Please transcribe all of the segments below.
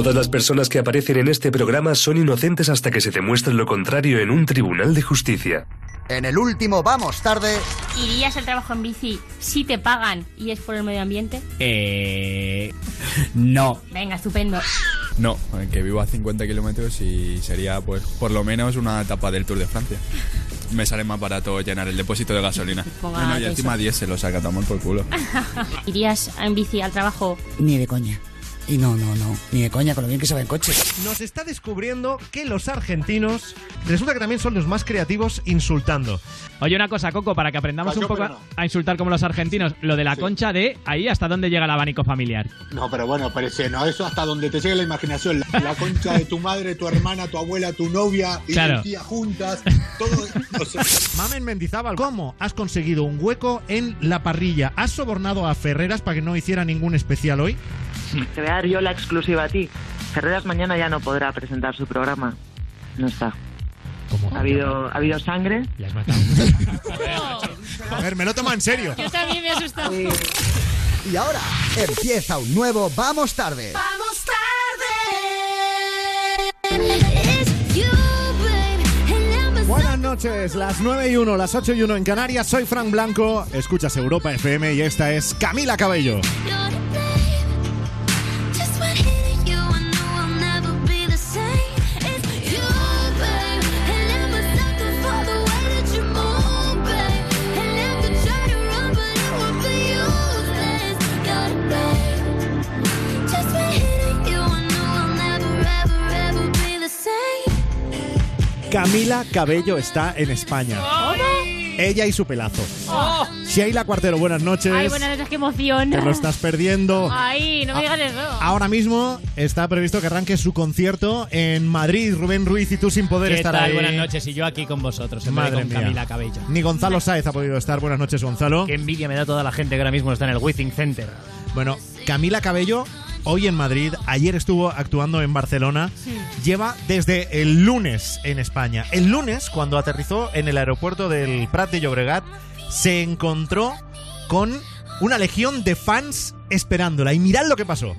Todas las personas que aparecen en este programa son inocentes hasta que se demuestre lo contrario en un tribunal de justicia. En el último Vamos Tarde. ¿Irías al trabajo en bici si te pagan y es por el medio ambiente? Eh. No. Venga, estupendo. No, que vivo a 50 kilómetros y sería pues por lo menos una etapa del Tour de Francia. Me sale más barato llenar el depósito de gasolina. Ponga Bueno, y encima 10 se lo saca por culo. ¿Irías en bici al trabajo? Ni de coña. Y no, no, no. Ni de coña con lo bien que se va en coche. Nos está descubriendo que los argentinos resulta que también son los más creativos insultando. Oye, una cosa, Coco, para que aprendamos un poco a insultar como los argentinos, lo de la concha de ahí hasta dónde llega el abanico familiar. No, pero bueno, parece, no, eso hasta donde te llegue la imaginación. La, la concha de tu madre, tu hermana, tu abuela, tu novia y Claro. tu tía juntas. Todo. o sea, Mamen Mendizábal, ¿cómo has conseguido un hueco en la parrilla? ¿Has sobornado a Ferreras para que no hiciera ningún especial hoy? Te voy a dar yo la exclusiva a ti. Ferreras mañana ya no podrá presentar su programa. No está. Ha habido, ha habido sangre. A ver, me lo toma en serio. Yo también me he asustado. Y ahora empieza un nuevo Vamos Tarde. Vamos tarde. Buenas noches, las 9 y 1, las 8 y 1 en Canarias. Soy Frank Blanco, escuchas Europa FM y esta es Camila Cabello. Camila Cabello está en España. Ella y su pelazo. Oh. Sheila Cuartero, buenas noches. Ay, buenas noches, qué emoción. Te lo estás perdiendo. Ay, no me digas eso. Ahora mismo está previsto que arranque su concierto en Madrid. Rubén Ruiz y tú sin poder ¿Qué estar tal? ahí. Buenas noches. Y yo aquí con vosotros, en Madre con mía. Camila Cabello. Ni Gonzalo Sáez ha podido estar. Buenas noches, Gonzalo. Qué envidia me da toda la gente que ahora mismo está en el Withing Center. Bueno, Camila Cabello, hoy en Madrid, ayer estuvo actuando en Barcelona, lleva desde el lunes en España. El lunes, cuando aterrizó en el aeropuerto del Prat de Llobregat, se encontró con una legión de fans esperándola. Y mirad lo que pasó.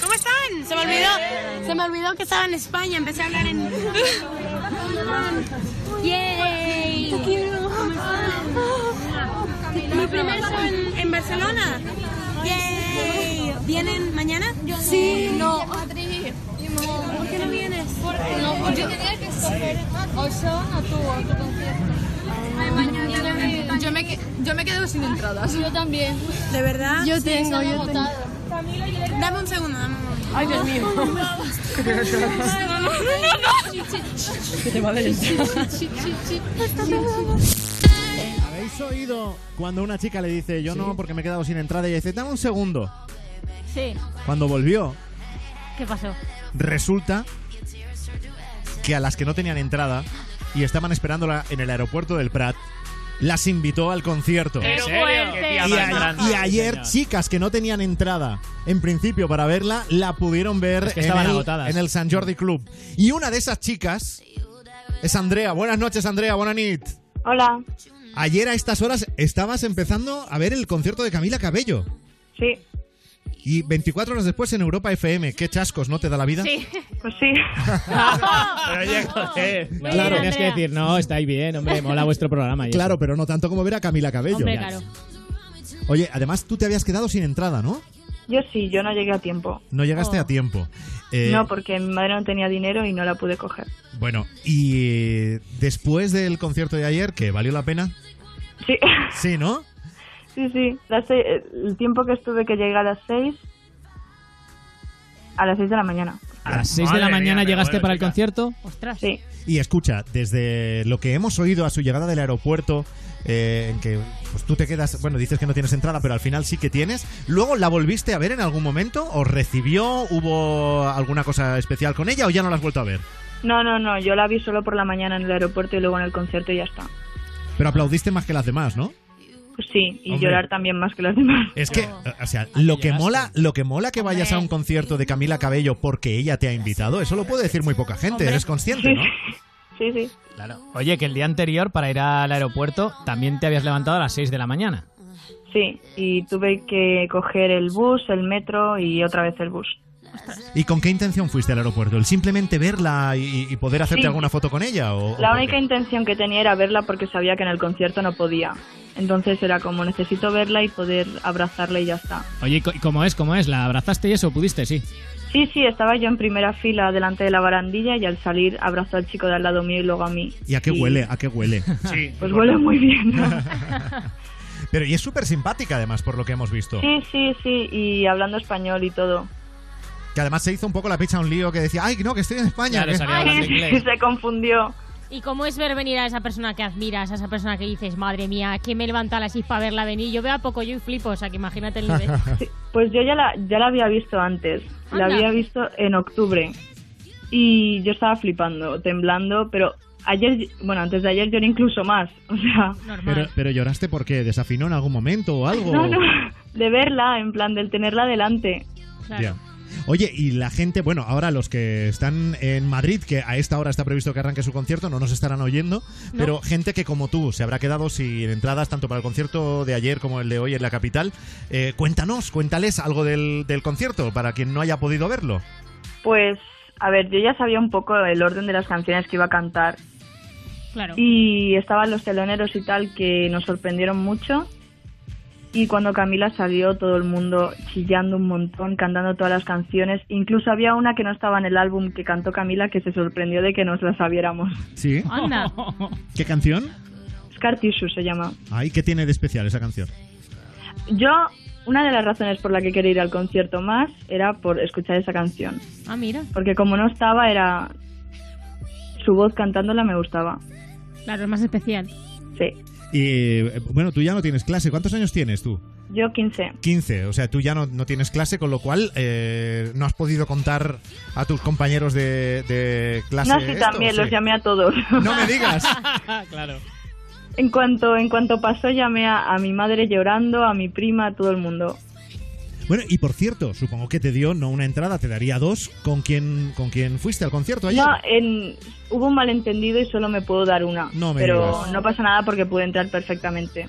¿Cómo están? Se me olvidó, se me olvidó que estaba en España. Empecé a hablar en. ¡Yay! Te quiero. Mi primer show en, en Barcelona. ¡Yay! ¿Vienen mañana? sí, no. ¿Por qué no vienes? No, porque tenía que escoger o yo o tú, o tu concierto. Yo me, yo me quedo sin entradas. Yo también. ¿De verdad? Yo tengo, yo tengo. Dame un segundo, dame un momento. Ay, Dios mío. No, no, no, no. Que te va a ¿Habéis oído cuando una chica le dice, yo no, porque me he quedado sin entrada? Y dice, dame un segundo. Sí. Cuando volvió, ¿Qué pasó? resulta que a las que no tenían entrada y estaban esperándola en el aeropuerto del Prat, las invitó al concierto. Y, a- y ayer, chicas que no tenían entrada, en principio para verla, la pudieron ver Es que en, estaban el, agotadas. en el San Jordi Club. Y una de esas chicas es Andrea. Buenas noches, Andrea. Buenas nit. Hola. Ayer a estas horas estabas empezando a ver el concierto de Camila Cabello. Sí. Y 24 horas después en Europa FM. Qué chascos, ¿no te da la vida? Sí. Pues sí. Pero oye, joder. No, Claro. tenías que decir, no, estáis bien, hombre, mola vuestro programa. y eso. Claro, pero no tanto como ver a Camila Cabello. Hombre, claro. Oye, además tú te habías quedado sin entrada, ¿no? Yo sí, yo no llegué a tiempo. No llegaste a tiempo. Eh, No, porque mi madre no tenía dinero y no la pude coger. Bueno, y eh, después del concierto de ayer, que valió la pena. Sí. Sí, ¿no? Sí, sí. Las se- el tiempo que estuve que llegué a las 6. A las 6 de la mañana. A las 6 de la mañana mía, llegaste bueno, para el concierto. Ostras. Sí. Y escucha, desde lo que hemos oído a su llegada del aeropuerto, eh, en que pues, tú te quedas, bueno, dices que no tienes entrada, pero al final sí que tienes. Luego, ¿la volviste a ver en algún momento? ¿O recibió? ¿Hubo alguna cosa especial con ella o ya no la has vuelto a ver? No, no, no. Yo la vi solo por la mañana en el aeropuerto y luego en el concierto y ya está. Pero aplaudiste más que las demás, ¿no? Pues sí, y Hombre. llorar también más que las demás. Es que, o sea, lo que mola, lo que mola que vayas a un concierto de Camila Cabello porque ella te ha invitado, eso lo puede decir muy poca gente, Hombre. eres consciente, ¿no? Sí, sí. Claro. Oye, que el día anterior, para ir al aeropuerto, también te habías levantado a las 6 de la mañana. Sí, y tuve que coger el bus, el metro y otra vez el bus. ¿Y con qué intención fuiste al aeropuerto? ¿El simplemente verla y, y poder hacerte Sí. alguna foto con ella? O, La única intención que tenía era verla porque sabía que en el concierto no podía. Entonces era como necesito verla y poder abrazarla y ya está. Oye, ¿y y ¿cómo es? ¿Cómo es? ¿La abrazaste y eso? ¿Pudiste? Sí. Sí, sí, estaba yo en primera fila delante de la barandilla y al salir abrazó al chico de al lado mío y luego a mí. ¿Y a qué huele? ¿A qué huele? Sí. Pues huele muy bien. Pero y es súper simpática además, por lo que hemos visto. Sí, sí, sí, y hablando español y todo. Que además se hizo un poco la picha un lío que decía, ay, no, que estoy en España. que- Ay, se confundió. ¿Y cómo es ver venir a esa persona que admiras, a esa persona que dices, madre mía, que me levanta a las 6 para verla venir? Yo veo a poco yo y flipo, o sea que imagínate el nivel. Pues yo ya la, ya la había visto antes. La había visto en octubre. Y yo estaba flipando, temblando, pero ayer, bueno, antes de ayer lloré incluso más. O sea, Pero, pero lloraste porque desafinó en algún momento o algo. no, no, de verla, en plan, del tenerla delante. Ya. Oye, y la gente, bueno, ahora los que están en Madrid, que a esta hora está previsto que arranque su concierto, no nos estarán oyendo, No. pero gente que como tú se habrá quedado sin entradas tanto para el concierto de ayer como el de hoy en la capital. Eh, cuéntanos, cuéntales algo del, del concierto para quien no haya podido verlo. Pues, a ver, yo ya sabía un poco el orden de las canciones que iba a cantar. Claro. Y estaban los teloneros y tal que nos sorprendieron mucho. Y cuando Camila salió, todo el mundo chillando un montón, cantando todas las canciones. Incluso había una que no estaba en el álbum que cantó Camila que se sorprendió de que nos la sabiéramos. ¿Sí? Anda. ¿Qué canción? Scar Tissue se llama. Ay, ¿qué tiene de especial esa canción? Yo, una de las razones por la que quería ir al concierto más era por escuchar esa canción. Ah, mira. Porque como no estaba, era. Su voz cantándola me gustaba. Claro, es más especial. Sí. Y eh, bueno, tú ya no tienes clase. ¿Cuántos años tienes tú? Yo 15. 15, o sea, tú ya no, no tienes clase, con lo cual eh, no has podido contar a tus compañeros de, de clase. No, sí, esto, también, ¿o los sí? llamé a todos. No me digas. claro. En cuanto, en cuanto pasó, llamé a, a mi madre llorando, a mi prima, a todo el mundo. Bueno, y por cierto, supongo que te dio no una entrada, te daría dos. ¿Con quién, con quién fuiste al concierto ayer? No, en, hubo un malentendido y solo me puedo dar una. No me pero digas. no pasa nada porque pude entrar perfectamente.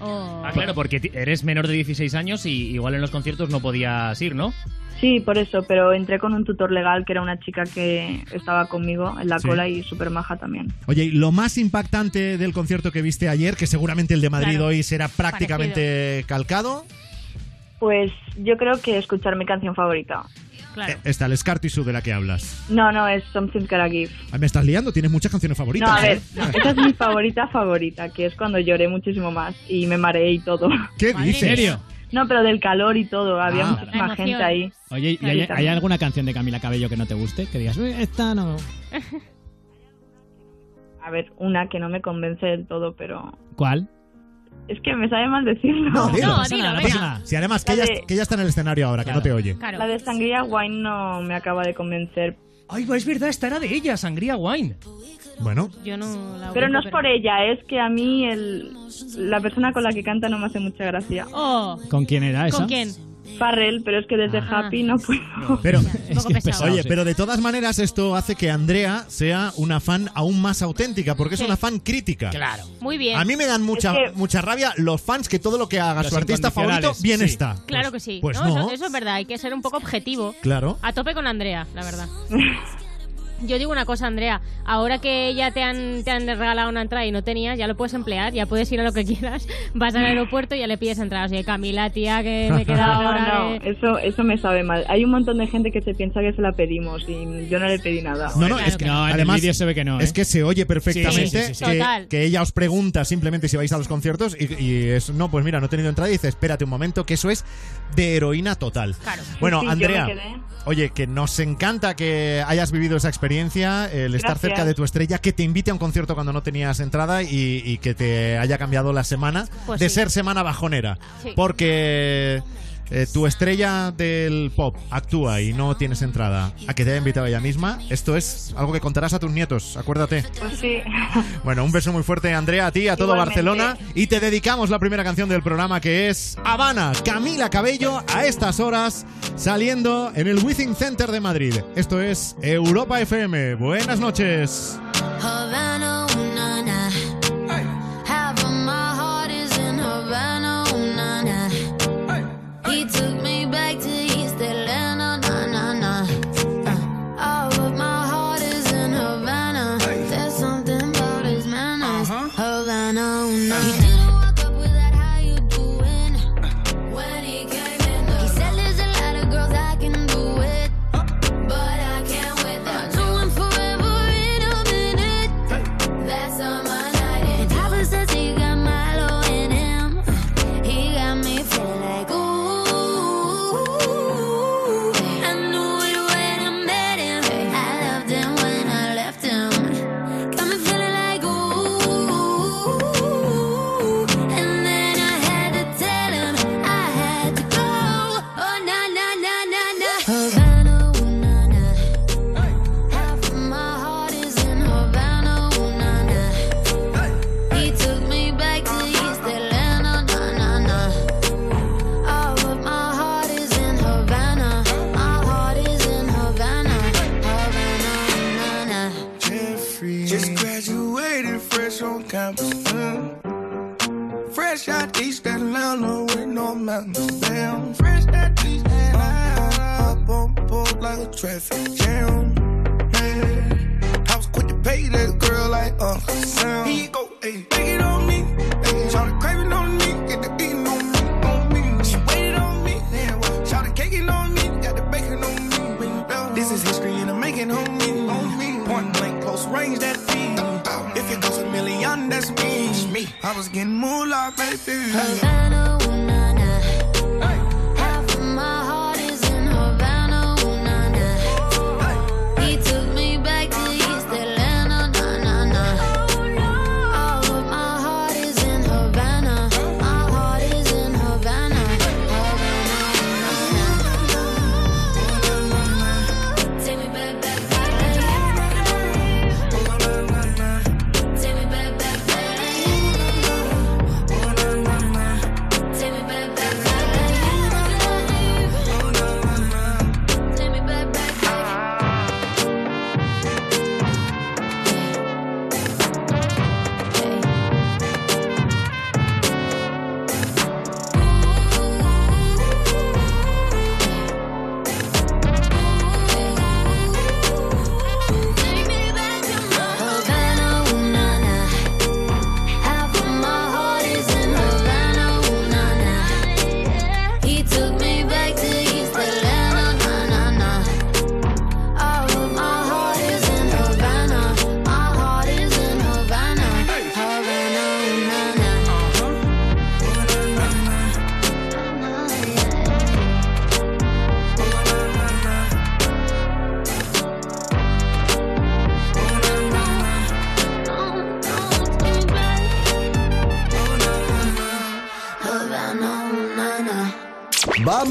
Ah, claro, porque eres menor de 16 años y igual en los conciertos no podías ir, ¿no? Sí, por eso, pero entré con un tutor legal que era una chica que estaba conmigo en la Sí. cola y súper maja también. Oye, y lo más impactante del concierto que viste ayer, que seguramente el de Madrid Claro. hoy será prácticamente calcado, Pues yo creo que escuchar mi canción favorita. eh, está el Scar Tissue de la que hablas. No, no, es Something's Gotta Give. Ay, Me estás liando, tienes muchas canciones favoritas. No, a ver, ¿eh? esa es mi favorita favorita, que es cuando lloré muchísimo más y me mareé y todo. ¿Qué dices? ¿En serio? No, pero del calor y todo, había Ah. muchísima emoción. gente ahí. Oye, ¿y Sí, hay, hay alguna canción de Camila Cabello que no te guste? Que digas, "Uy, esta no. A ver, una que no me convence del todo, pero ¿Cuál? Es que me sabe mal decirlo. No, dilo. No, dilo. Si además que La ella, de- que ella está en el escenario ahora, que no te oye. La de Sangría Wine no me acaba de convencer. Ay, es verdad, esta era de ella, Sangría Wine. Bueno, Yo no la Pero no es por ella, es que a mí el, la persona con la que canta no me hace mucha gracia. Oh, ¿Con quién era esa? ¿con quién? Farrell, pero es que desde Ah. Happy no puedo. Pero, pesado. oye, sí. pero de todas maneras esto hace que Andrea sea una fan aún más auténtica, porque es una fan crítica. Claro. Muy bien. A mí me dan mucha, Es que- mucha rabia los fans que todo lo que haga Los su artista favorito bien sí. está. Claro que sí. Pues No, no. Eso, eso es verdad, hay que ser un poco objetivo. Claro. A tope con Andrea, la verdad. Yo digo una cosa, Andrea. Ahora que ya te han, te han regalado una entrada y no tenías, ya lo puedes emplear, ya puedes ir a lo que quieras. Vas al aeropuerto y ya le pides entradas. Oye, Camila, tía, que me he quedado No, ahora no, de- eso, eso me sabe mal. Hay un montón de gente que se piensa que se la pedimos y yo no le pedí nada. No, no, Claro es que que no, además se ve que no, ¿eh? Es que se oye perfectamente Sí, sí, sí, sí. que, ella os pregunta simplemente si vais a los conciertos y, y es, no, pues mira, no he tenido entrada y dice, espérate un momento, que eso es de heroína total. Claro. Bueno, Andrea, oye, que nos encanta que hayas vivido esa experiencia, el estar Gracias. cerca de tu estrella, que te invite a un concierto cuando no tenías entrada y, y que te haya cambiado la semana Pues de sí. ser semana bajonera. Sí. Porque eh, tu estrella del pop actúa y no tienes entrada, a que te haya invitado ella misma, esto es algo que contarás a tus nietos, acuérdate. Pues sí. Bueno, un beso muy fuerte, Andrea, a ti, a todo Igualmente. Barcelona. Y te dedicamos la primera canción del programa que es Habana, Camila Cabello, a estas horas, saliendo en el Withing Center de Madrid. Esto es Europa FM. Buenas noches. Havana,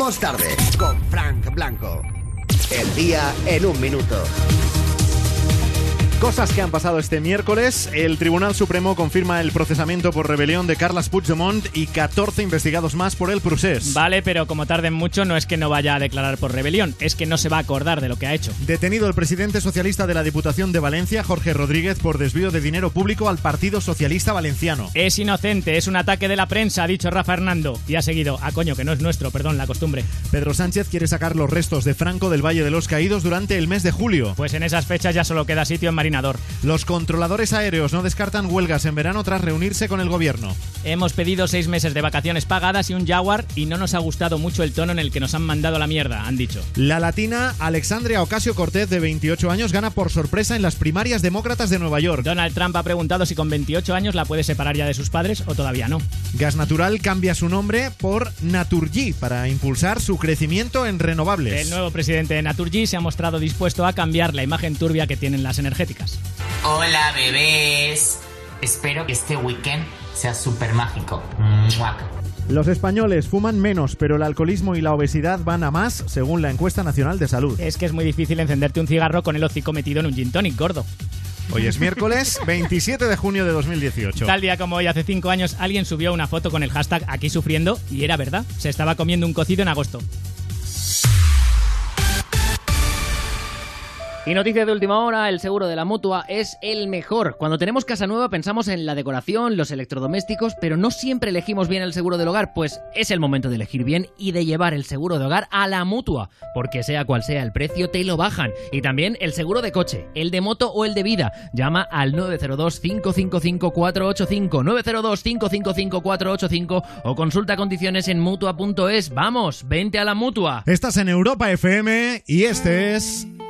Vamos tarde con Frank Blanco. El día en un minuto. Cosas que han pasado este miércoles. El Tribunal Supremo confirma el procesamiento por rebelión de Carles Puigdemont y 14 investigados más por el procés. Vale, pero como tarden mucho, no es que no vaya a declarar por rebelión, es que no se va a acordar de lo que ha hecho. Detenido el presidente socialista de la Diputación de Valencia, Jorge Rodríguez, por desvío de dinero público al Partido Socialista Valenciano. Es inocente, es un ataque de la prensa, ha dicho Rafa Hernando. Y ha seguido, a coño, que no es nuestro, perdón, la costumbre. Pedro Sánchez quiere sacar los restos de Franco del Valle de los Caídos durante el mes de julio. Pues en esas fechas ya solo queda sitio en Marinador. Los controladores aéreos no descartan huelgas en verano tras reunirse con el gobierno. Hemos pedido seis meses de vacaciones pagadas y un Jaguar y no nos ha gustado mucho el tono en el que nos han mandado a la mierda, han dicho. La latina Alexandria Ocasio Cortez, de 28 años, gana por sorpresa en las primarias demócratas de Nueva York. Donald Trump ha preguntado si con 28 años la puede separar ya de sus padres o todavía no. Gas Natural cambia su nombre por Naturgy para impulsar su crecimiento en renovables. El nuevo presidente de Naturgy se ha mostrado dispuesto a cambiar la imagen turbia que tienen las energéticas. Hola bebés. Espero que este weekend sea súper mágico. Muac. Los españoles fuman menos, pero el alcoholismo y la obesidad van a más, según la encuesta nacional de salud. Es que es muy difícil encenderte un cigarro con el hocico metido en un gin tonic gordo. Hoy es miércoles 27 de junio de 2018. Tal día como hoy, hace cinco años, alguien subió una foto con el hashtag aquí sufriendo y era verdad. Se estaba comiendo un cocido en agosto. Y noticia de última hora, el seguro de la mutua es el mejor. Cuando tenemos casa nueva pensamos en la decoración, los electrodomésticos, pero no siempre elegimos bien el seguro del hogar, pues es el momento de elegir bien y de llevar el seguro de hogar a la mutua, porque sea cual sea el precio te lo bajan. Y también el seguro de coche, el de moto o el de vida. Llama al 902 555 485 902 555 485 o consulta condiciones en mutua.es. Vamos, vente a la mutua. Estás en Europa FM y este es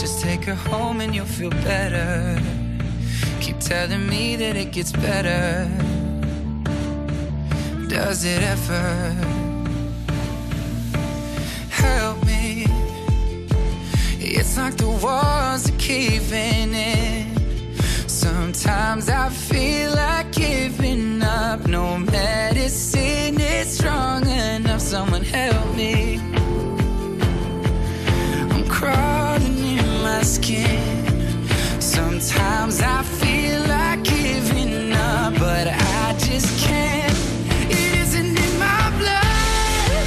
Just take her home and you'll feel better. Keep telling me that it gets better. Does it ever? Help me. It's like the walls are caving in. Sometimes I feel like giving up. No medicine is strong enough. Someone help me. I'm crawling in Sometimes I feel like giving up, but I just can't. It isn't in my blood.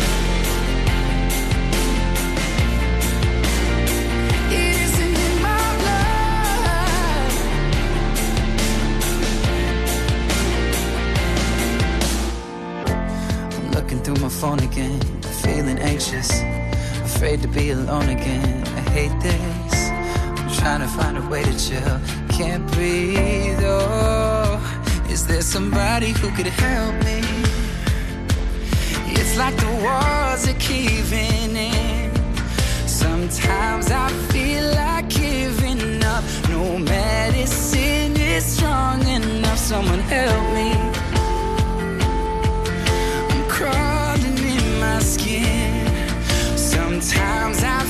It isn't in my blood. I'm looking through my phone again, feeling anxious, afraid to be alone again. I hate this. Trying to find a way to chill. Can't breathe. Oh, is there somebody who could help me? It's like the walls are caving in. Sometimes I feel like giving up. No medicine is strong enough. Someone help me. I'm crawling in my skin. Sometimes I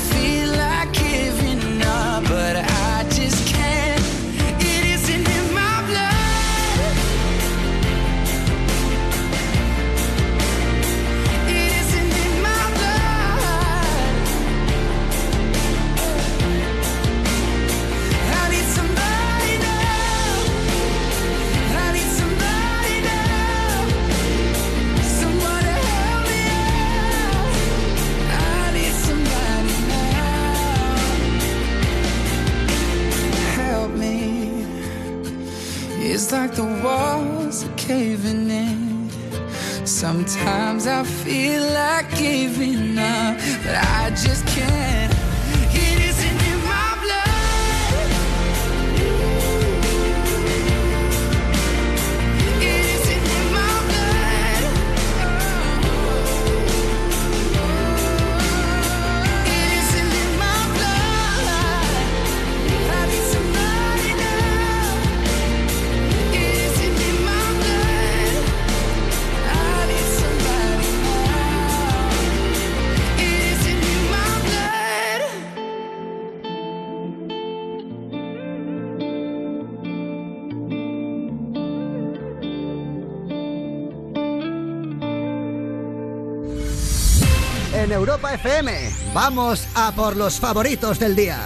It's like the walls are caving in. Sometimes I feel like giving up, but I just can't. Europa FM, vamos a por los favoritos del día.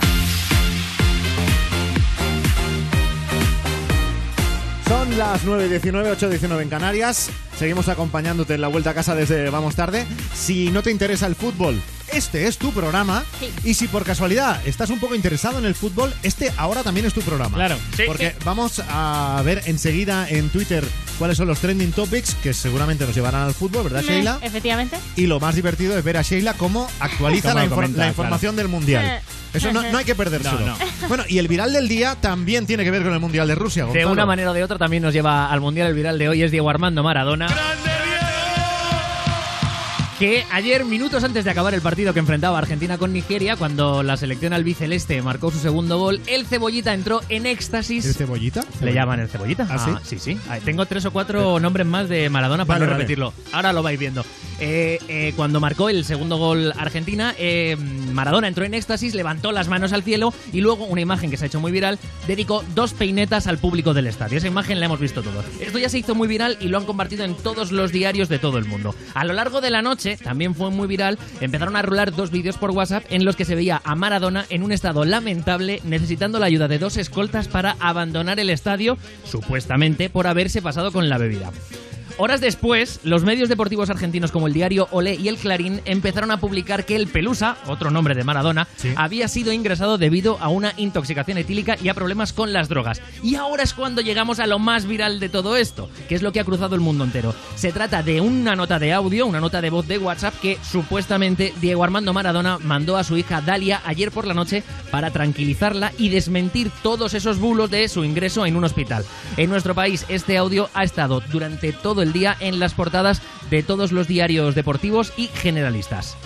Son las 9.19, 8.19 en Canarias. Seguimos acompañándote en la vuelta a casa desde Vamos Tarde. Si no te interesa el fútbol, este es tu programa. Y si por casualidad estás un poco interesado en el fútbol, este ahora también es tu programa. Claro. Sí. Porque vamos a ver enseguida en Twitter cuáles son los trending topics que seguramente nos llevarán al fútbol, ¿verdad, Me- Sheila? Efectivamente. Y lo más divertido es ver a Sheila cómo actualiza Cómo la, infor- comenta, la información claro. del Mundial. Eso no, no hay que perdérselo. No, Bueno, y el viral del día también tiene que ver con el Mundial de Rusia, De una manera o de otra también nos lleva al Mundial el viral de hoy es Diego Armando Maradona. Que ayer, minutos antes de acabar el partido que enfrentaba Argentina con Nigeria, cuando la selección albiceleste marcó su segundo gol, el Cebollita entró en éxtasis. ¿El cebollita? ¿Le llaman el Cebollita? ¿Ah, sí? sí, sí. Ah, Tengo tres o cuatro nombres más de Maradona para Vale, no vale. repetirlo. Ahora lo vais viendo. Eh, eh, cuando marcó el segundo gol Argentina, eh, Maradona entró en éxtasis, levantó las manos al cielo y luego una imagen que se ha hecho muy viral, dedicó dos peinetas al público del estadio. Esa imagen la hemos visto todos. Esto ya se hizo muy viral y lo han compartido en todos los diarios de todo el mundo. A lo largo de la noche, también fue muy viral, empezaron a rolar dos vídeos por WhatsApp en los que se veía a Maradona en un estado lamentable, necesitando la ayuda de dos escoltas para abandonar el estadio, supuestamente por haberse pasado con la bebida. Horas después, los medios deportivos argentinos como el diario Olé y el Clarín empezaron a publicar que el Pelusa, otro nombre de Maradona, había sido ingresado debido a una intoxicación etílica y a problemas con las drogas. Y ahora es cuando llegamos a lo más viral de todo esto, que es lo que ha cruzado el mundo entero. Se trata de una nota de audio, una nota de voz de WhatsApp que supuestamente Diego Armando Maradona mandó a su hija Dalia ayer por la noche para tranquilizarla y desmentir todos esos bulos de su ingreso en un hospital. En nuestro país este audio ha estado durante todo el día en las portadas de todos los diarios deportivos y generalistas.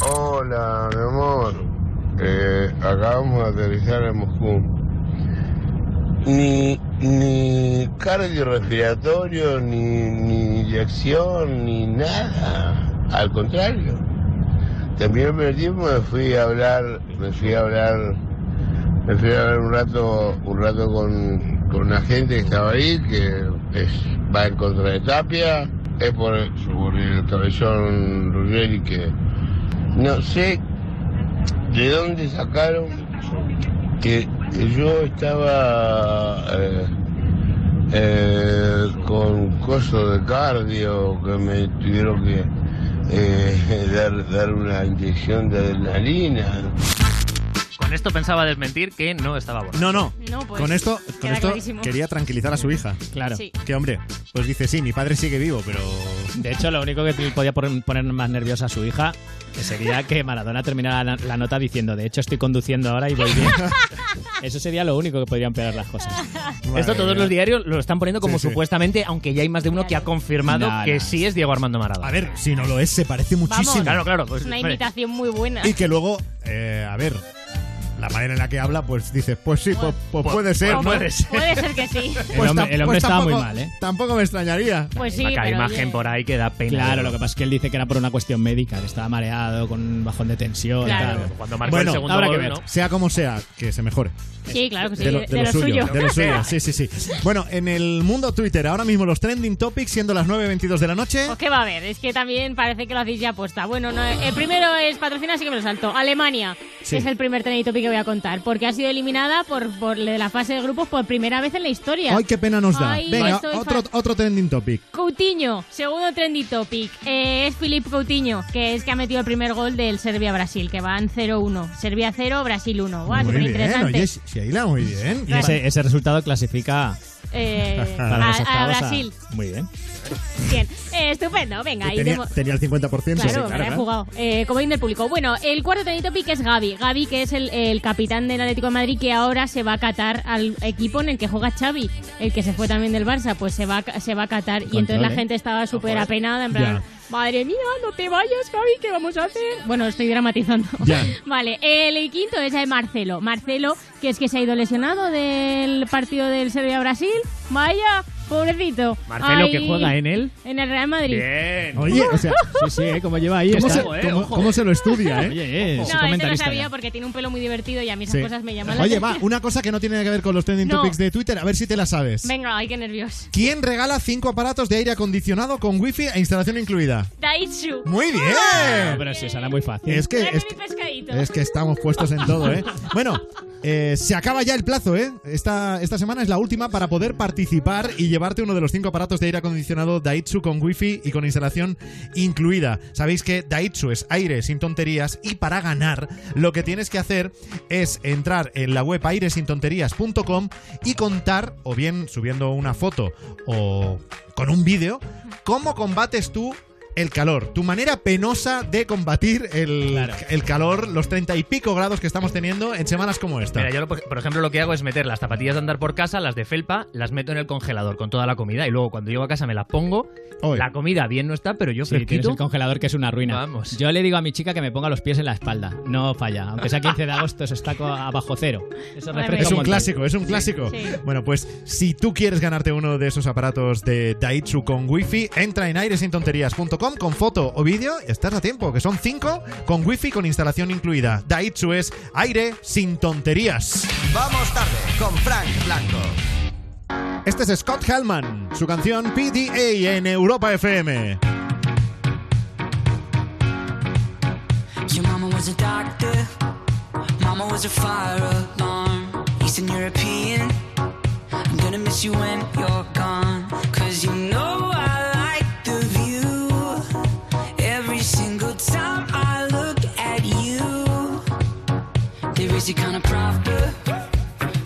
Hola, mi amor. Eh, acabamos de aterrizar en Moscú. Ni, ni cardiorrespiratorio, ni, ni inyección, ni nada. Al contrario. También me fui a hablar, me fui a hablar, me fui a hablar un rato, un rato con, con una gente que estaba ahí, que es, va en contra de Tapia, es por, el cabezón Ruggeri que no sé de dónde sacaron que yo estaba eh, eh, con coso de cardio, que me tuvieron que eh, dar, dar una inyección de adrenalina. Con esto pensaba desmentir que no estaba bueno. No, no. No, pues, con esto, con esto clarísimo. quería tranquilizar a su hija. Claro. Sí. Que hombre, pues dice, sí, mi padre sigue vivo, pero... De hecho, lo único que podía poner, más nerviosa a su hija que sería que Maradona terminara la, la nota diciendo, de hecho estoy conduciendo ahora y voy bien. Eso sería lo único que podría empeorar las cosas. Esto todos los diarios lo están poniendo como Sí, sí. supuestamente, aunque ya hay más de uno que ha confirmado No, que no. sí es Diego Armando Maradona. A ver, si no lo es, se parece muchísimo. Vamos. Claro, claro. Pues, Es una imitación muy buena. Y que luego, eh, a ver, la manera en la que habla, pues dices, pues sí, pues, pues puede ser, ¿no? puede ser. Puede ser que sí. El hombre, tam- el hombre pues estaba muy tampoco- mal, ¿eh? Tampoco me extrañaría. Pues sí, Saca pero imagen oye, por ahí que da pena. Claro, lo que pasa es que él dice que era por una cuestión médica, que estaba mareado, con un bajón de tensión. Claro. tal. Cuando marcó Bueno, el segundo habrá que gol, ver. ¿no? Sea como sea, que se mejore. Sí, claro que sí. de lo, de lo suyo, de lo suyo. Sí, sí, sí. Bueno, en el mundo Twitter, ahora mismo los trending topics, siendo las 9.22 de la noche. Pues qué va a haber, es que también parece que lo hacéis ya apuesta. Bueno, no, el primero es patrocina, así que me lo salto. Alemania Sí. es el primer trending topic que voy a contar, porque ha sido eliminada por, por la fase de grupos por primera vez en la historia. Ay, qué pena nos da. Ay, Venga, otro, otro trending topic. Coutinho, segundo trending topic, eh, es Philip Coutinho, que es que ha metido el primer gol del Serbia-Brasil, que van 0-1. Serbia 0, Brasil 1. Guau, muy bien, oye, Sheila, muy bien. Y ese, ese resultado clasifica Eh, a, Brasil. Muy bien. Bien, Eh, estupendo, venga. ahí tenía, el 50%. Claro, me la he jugado. Eh, como del público. Bueno, el cuarto trending topic es Gaby. Gaby, que es el, el capitán del Atlético de Madrid, que ahora se va a catar al equipo en el que juega Xavi, el que se fue también del Barça, pues se va, a- se va a catar. Y entonces la ¿eh? gente estaba súper apenada, en plan, Ya. Madre mía, no te vayas, Gaby, ¿qué vamos a hacer? Bueno, estoy dramatizando. Ya. Vale, el quinto es el Marcelo. Marcelo, que es que se ha ido lesionado del partido del Serbia-Brasil. Vaya, pobrecito. Marcelo, que juega en él. En el Real Madrid. Bien. Oye, o sea, Sí, sí, ¿eh? Como lleva ahí. ¿cómo, está. se, cómo- cómo se lo estudia, eh? Oye, eh, No, esto lo sabía ya. porque tiene un pelo muy divertido y a mí esas Sí. cosas me llaman la Oye, va, una cosa que no tiene nada que ver con los trending No. topics de Twitter, a ver si te la sabes. Venga, ay, qué nervios. ¿Quién regala cinco aparatos de aire acondicionado con wifi e instalación incluida? Daitsu. Muy bien. No, pero sí, será muy fácil. Es que, es, mi pescadito. es que estamos puestos en todo, ¿eh? Bueno, eh, se acaba ya el plazo, ¿eh? Esta, esta semana es la última para poder participar y llevarte uno de los cinco aparatos de aire acondicionado Daitsu con wifi y con instalación incluida. Sabéis que Daitsu es aire sin tonterías y para ganar lo que tienes que hacer es entrar en la web airesintonterías.com y contar, o bien subiendo una foto o con un vídeo, cómo combates tú el calor. Tu manera penosa de combatir el, el calor, los treinta y pico grados que estamos teniendo en semanas como esta. Mira, yo, lo- por ejemplo, lo que hago es meter las zapatillas de andar por casa, las de felpa, las meto en el congelador con toda la comida y luego cuando llego a casa me las pongo. La comida bien no está, pero yo Sí, tienes el congelador que es una ruina. Vamos. Yo le digo a mi chica que me ponga los pies en la espalda. No falla. Aunque sea 15 de agosto, eso está co- a bajo cero. Eso refresca Es un montón. clásico, es un clásico. Bueno, pues si tú quieres ganarte uno de esos aparatos de Daitsu con wifi, entra en airesintonterías.com con foto o vídeo y estás a tiempo, que son cinco con wifi con instalación incluida. Daitsu es aire sin tonterías. Vamos tarde con Frank Blanco. Este es Scott Hellman, su canción PDA en Europa FM. Your mama was a doctor, mama was a fire alarm. Eastern European, I'm gonna miss you when you're gone. Cause you know you kinda proper.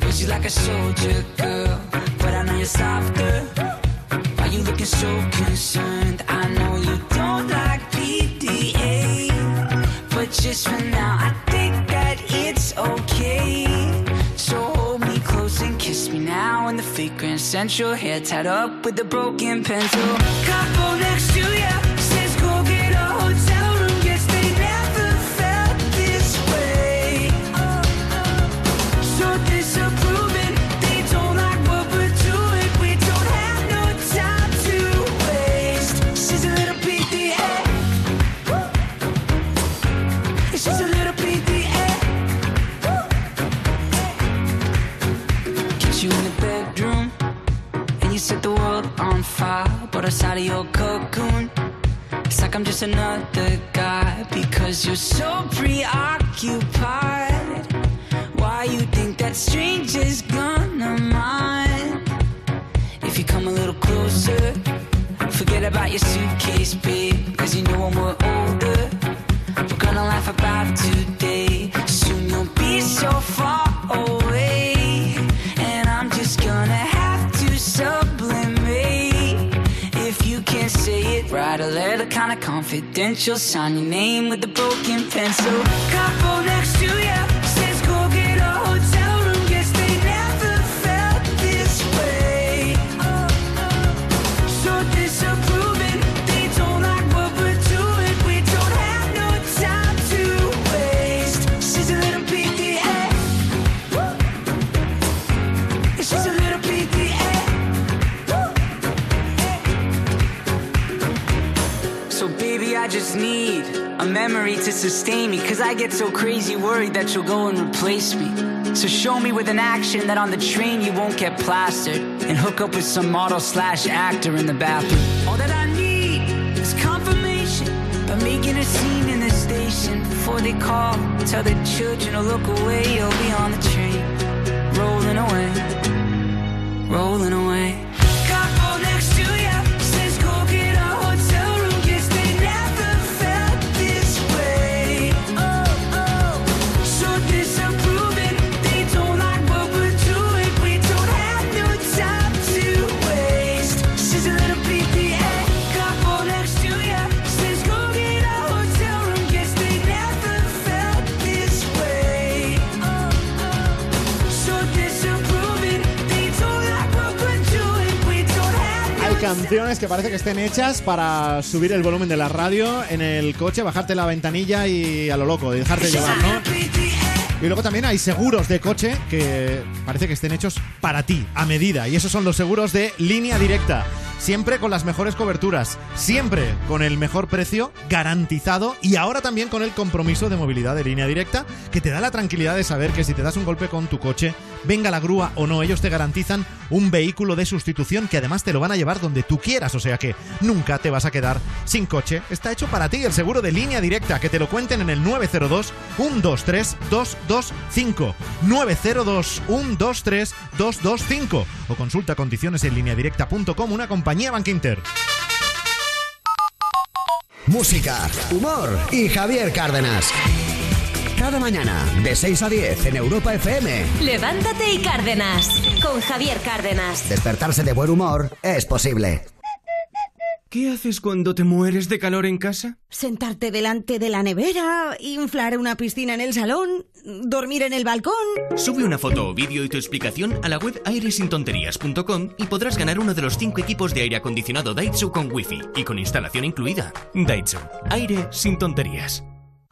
Raise you like a soldier girl, but I know you're softer. Why you looking so concerned? I know you don't like PDA. But just for now, I think that it's okay. So hold me close and kiss me now in the fake Grand Central. Hair tied up with a broken pencil. Couple next to ya outside of your cocoon, it's like I'm just another guy because you're so preoccupied. Why you think that stranger's gonna mind? If you come a little closer, forget about your suitcase, babe. Cause you know when we're older, we're gonna laugh about today. Soon you'll be so far away. Write a letter kinda confidential. Sign your name with a broken pencil. Couple next to ya says go get a hotel room. Memory to sustain me. Cause I get so crazy worried that you'll go and replace me. So show me with an action that on the train you won't get plastered. And hook up with some model slash actor in the bathroom. All that I need is confirmation by making a scene in the station. Before they call, tell the children to look away. You'll be on the train, rolling away, rolling away. Canciones que parece que estén hechas para subir el volumen de la radio en el coche, bajarte la ventanilla y a lo loco, y dejarte llevar, ¿no? Y luego también hay seguros de coche que parece que estén hechos para ti, a medida. Y esos son los seguros de línea directa. Siempre con las mejores coberturas, siempre con el mejor precio garantizado y ahora también con el compromiso de movilidad de línea directa que te da la tranquilidad de saber que si te das un golpe con tu coche, venga la grúa o no, ellos te garantizan un vehículo de sustitución que además te lo van a llevar donde tú quieras, o sea que nunca te vas a quedar sin coche. Está hecho para ti el seguro de línea directa, que te lo cuenten en el 902 123 225 902 123 225 o consulta condiciones en lineadirecta.com, una compañía Bankinter. Música, humor y Javier Cárdenas. Cada mañana, de 6 a 10 en Europa FM. Levántate y Cárdenas. Con Javier Cárdenas. Despertarse de buen humor es posible. ¿Qué haces cuando te mueres de calor en casa? Sentarte delante de la nevera, inflar una piscina en el salón, dormir en el balcón. Sube una foto o vídeo y tu explicación a la web airesintonterías.com y podrás ganar uno de los cinco equipos de aire acondicionado Daitsu con wifi y con instalación incluida. Daitsu, aire sin tonterías.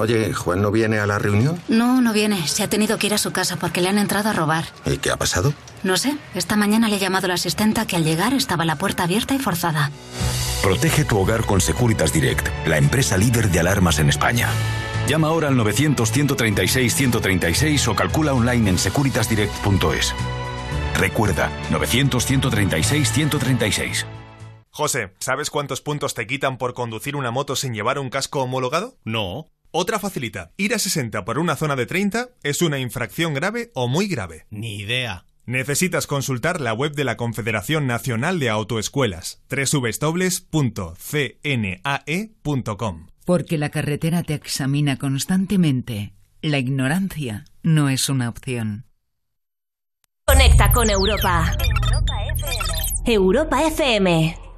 Oye, ¿Juan no viene a la reunión? No, no viene. Se ha tenido que ir a su casa porque le han entrado a robar. ¿Y qué ha pasado? No sé. Esta mañana le he llamado a la asistenta que al llegar estaba la puerta abierta y forzada. Protege tu hogar con Securitas Direct, la empresa líder de alarmas en España. Llama ahora al 900-136-136 o calcula online en securitasdirect.es. Recuerda, 900-136-136. José, ¿sabes cuántos puntos te quitan por conducir una moto sin llevar un casco homologado? No. Otra facilita. Ir a 60 por una zona de 30 es una infracción grave o muy grave. Ni idea. Necesitas consultar la web de la Confederación Nacional de Autoescuelas, www.cnae.com. Porque la carretera te examina constantemente. La ignorancia no es una opción. Conecta con Europa. Europa FM. Okay,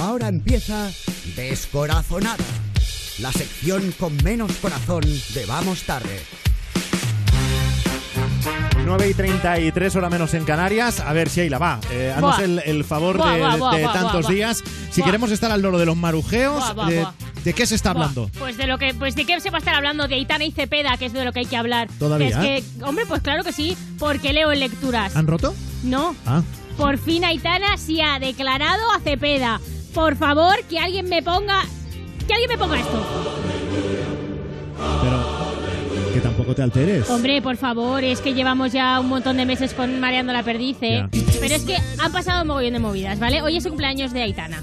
Ahora empieza Descorazonada, la sección con menos corazón de Vamos Tarde. 9 y 33 hora menos en Canarias. A ver, Sheila, va. Eh, haznos el, el favor Buah, de, buah, buah, de buah, tantos días. Si queremos estar al loro de los marujeos, de, buah. ¿de qué se está hablando? Pues de lo que, pues de qué se va a estar hablando de Aitana y Cepeda, que es de lo que hay que hablar. Todavía, es que, hombre, pues claro que sí, porque leo en lecturas. ¿Han roto? No. Ah. Por fin Aitana sí ha declarado a Cepeda. Por favor, que alguien me ponga. Que alguien me ponga esto. Que tampoco te alteres. Hombre, por favor, es que llevamos ya un montón de meses con Mareando la Perdiz, ¿eh? Pero es que han pasado un mogollón de movidas, ¿vale? Hoy es el cumpleaños de Aitana,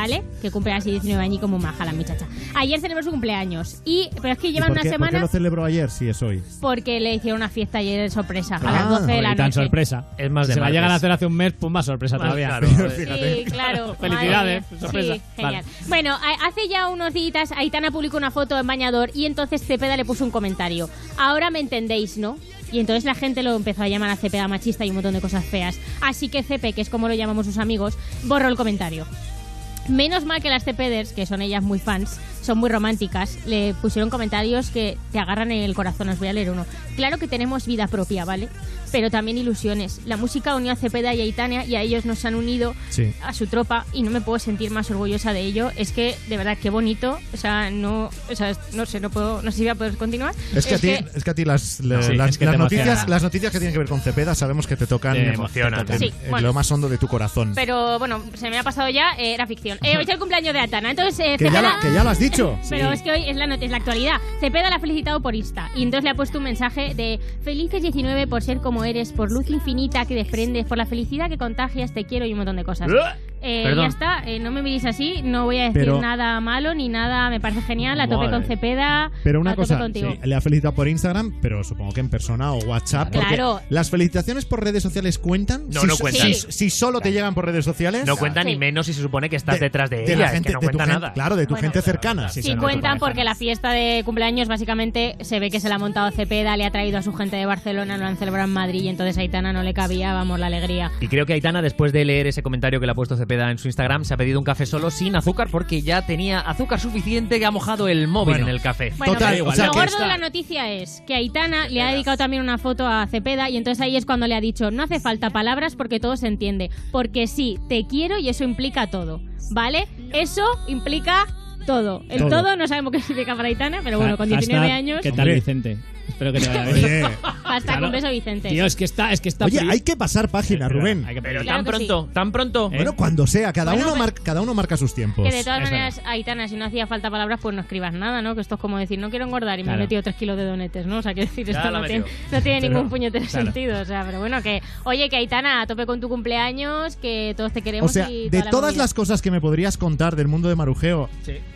¿vale? Que cumple así 19 años como maja la muchacha. Ayer celebró su cumpleaños. Y, pero es que llevan ¿Y una qué, por qué semana lo celebró ayer si es hoy? porque le hicieron una fiesta ayer de sorpresa a Ah, las 12 de la Y tan noche. sorpresa. Es más de Si se la martes. llegan a hacer hace un mes, pues más sorpresa Más todavía. claro, Sí, claro. Felicidades, sorpresa. Sí, genial. Vale. Bueno, a- hace ya unos días Aitana publicó una foto en bañador y entonces Cepeda le puso un comentario. Ahora me entendéis, ¿no? Y entonces la gente lo empezó a llamar a Cepeda machista y un montón de cosas feas. Así que Cepe, que es como lo llamamos sus amigos, borró el comentario. Menos mal que las Cepeders, que son ellas muy fans, son muy románticas, le pusieron comentarios que te agarran en el corazón. Os voy a leer uno. Claro que tenemos vida propia, ¿vale? Pero también ilusiones. La música unió a Cepeda y a Itania y a ellos nos han unido Sí. a su tropa y no me puedo sentir más orgullosa de ello. Es que, de verdad, qué bonito. O sea, no, o sea, no sé, no puedo, no sé si voy a poder continuar. Es que, a ti, es que a ti las, la- Sí, las, es que las te noticias, emociona. las noticias que tienen que ver con Cepeda sabemos que te tocan, Te te emocionan. tocan Sí, en bueno. lo más hondo de tu corazón. Pero bueno, se me ha pasado ya, eh, era ficción. Eh, hoy es el cumpleaños de Atana, entonces eh, que, ya la- que ya lo has dicho. Pero es que hoy es la, es la actualidad. Cepeda la ha felicitado por Insta y entonces le ha puesto un mensaje de felices 19 por ser como eres, por luz infinita que desprendes, por la felicidad que contagias, te quiero y un montón de cosas. Eh, ya está, eh, no me miréis así, no voy a decir Pero- nada malo ni nada, me parece genial, a tope Madre. con Cepeda, Pero a una tope cosa, contigo. sí, le ha felicitado por Instagram, pero supongo que en persona o WhatsApp. porque Claro. ¿Las felicitaciones por redes sociales cuentan? No, si, no so- cuentan. Si, si solo te llegan por redes sociales. No cuenta ni menos si se supone que estás De- detrás de, de ella. la es gente, que no de tu cuenta gen- nada. Claro, de tu gente cercana. Sí, cuentan porque la fiesta de cumpleaños básicamente se ve que se la ha montado Cepeda, le ha traído a su gente de Barcelona, lo han celebrado en Madrid y entonces a Aitana no le cabía, vamos, la alegría. Y creo que Aitana, después de leer ese comentario que le ha puesto Cepeda en su Instagram, se ha pedido un café solo sin azúcar porque ya tenía azúcar suficiente que ha mojado el móvil Bueno. en el café. Bueno, Total, pero o sea lo gordo está- de la noticia es que Aitana le ha dedicado también una foto a Cepeda y entonces ahí es cuando le ha dicho, no hace falta palabras porque todo se entiende, porque sí, te quiero y eso implica todo, ¿vale? Eso implica todo. El todo, Todo. no sabemos qué significa para Aitana, pero bueno, con 19 Hashtag, años... ¿Qué tal. Vicente? Espero que te vaya bien. Oye, Hasta Claro. un beso, Vicente. Tío, es que está, es que está oye, hay que pasar página, Rubén. Hay que Pero Claro tan que sí. pronto, tan pronto. ¿Eh? Bueno, cuando sea, cada, Bueno, uno pero- mar- cada uno marca sus tiempos. Que de todas maneras, Aitana, si no hacía falta palabras, pues no escribas nada, ¿no? Que esto es como decir, no quiero engordar y me Claro. he metido 3 kilos de donetes, ¿no? O sea, que decir, Ya esto no tiene, metido. no tiene Pero- ningún puñetero claro. sentido. O sea, pero bueno, que, oye, que Aitana, a tope con tu cumpleaños, que todos te queremos O sea, y de toda la todas movida. las cosas que me podrías contar del mundo de Marujeo,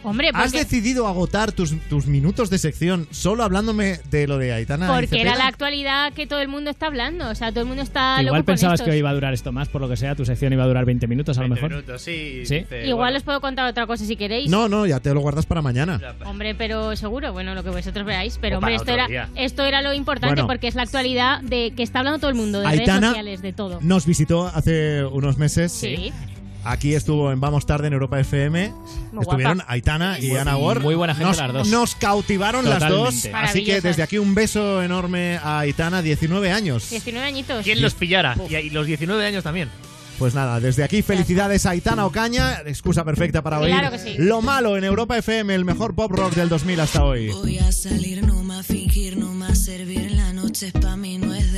Hombre, ¿has porque, decidido agotar tus, tus minutos de sección solo hablándome de lo de Aitana? y porque era la actualidad que todo el mundo está hablando. O sea, todo el mundo está Igual loco pensabas que hoy iba a durar esto más, por lo que sea, tu sección iba a durar 20 minutos a lo mejor. sí. Sí. dice, Igual bueno. os puedo contar otra cosa si queréis. No, no, ya te lo guardas para mañana. Hombre, pero seguro, bueno, lo que vosotros veáis. Pero hombre, esto era, día. esto era lo importante Bueno. porque es la actualidad de que está hablando todo el mundo, de redes Aitana sociales, de todo. nos visitó hace unos meses. Sí. Aquí estuvo en Vamos Tarde en Europa FM. Muy Estuvieron guapa. Aitana y Muy- Ana Gor. muy buena gente nos, las dos. Nos cautivaron las dos. Así que desde aquí un beso enorme a Aitana, 19 años. 19 añitos. ¿Quién los pillara? Y, y los 19 años también. Pues nada, desde aquí felicidades a Aitana Ocaña, excusa perfecta para oír Claro que sí. Lo Malo en Europa FM, el mejor pop rock del 2000 hasta hoy. Voy a salir, no más fingir, no más servir. La noche es pa' mí, no es de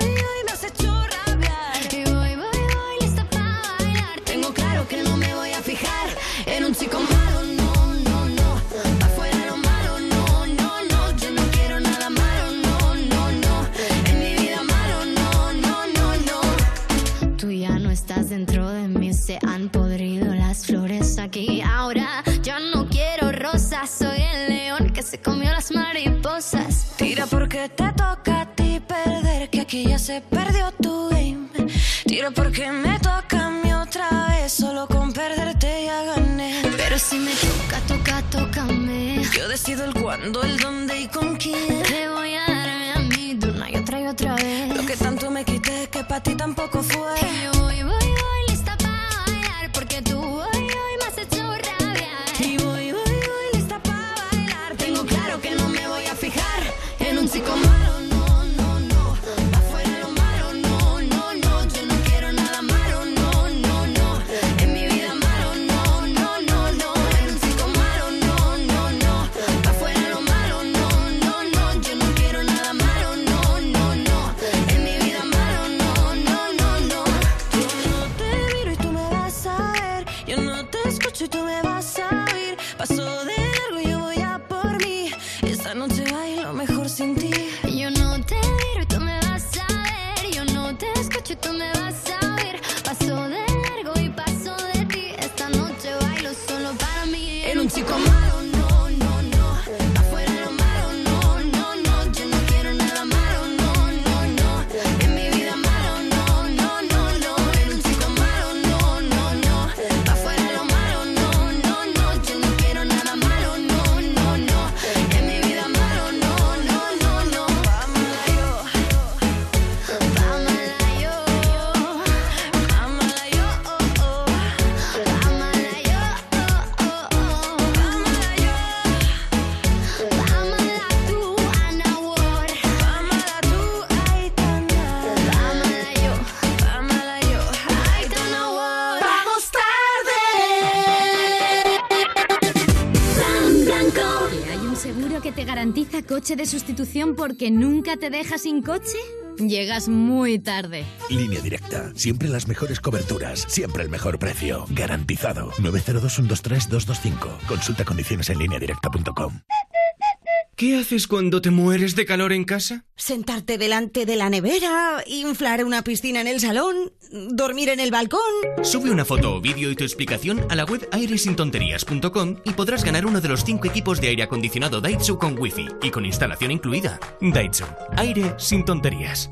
se han podrido las flores aquí. Ahora yo no quiero rosas, soy el león que se comió las mariposas. Tira porque te toca a ti perder, que aquí ya se perdió tu game. Tira porque me toca a mí otra vez, solo con perderte ya gané. Pero si me toca, toca, tócame. Yo decido el cuándo, el dónde y con quién. Te voy a darme a mí de una y otra y otra vez. Lo que tanto me quité que para ti tampoco fue. Yo coche de sustitución porque nunca te deja sin coche? Llegas muy tarde. Línea directa. Siempre las mejores coberturas. Siempre el mejor precio. Garantizado. 902-123-225. Consulta condiciones en lineadirecta.com. ¿Qué haces cuando te mueres de calor en casa? Sentarte delante de la nevera, inflar una piscina en el salón, dormir en el balcón. Sube una foto o vídeo y tu explicación a la web airesintonterías.com y podrás ganar uno de los cinco equipos de aire acondicionado Daitsu con wifi y con instalación incluida. Daitsu. Aire sin tonterías.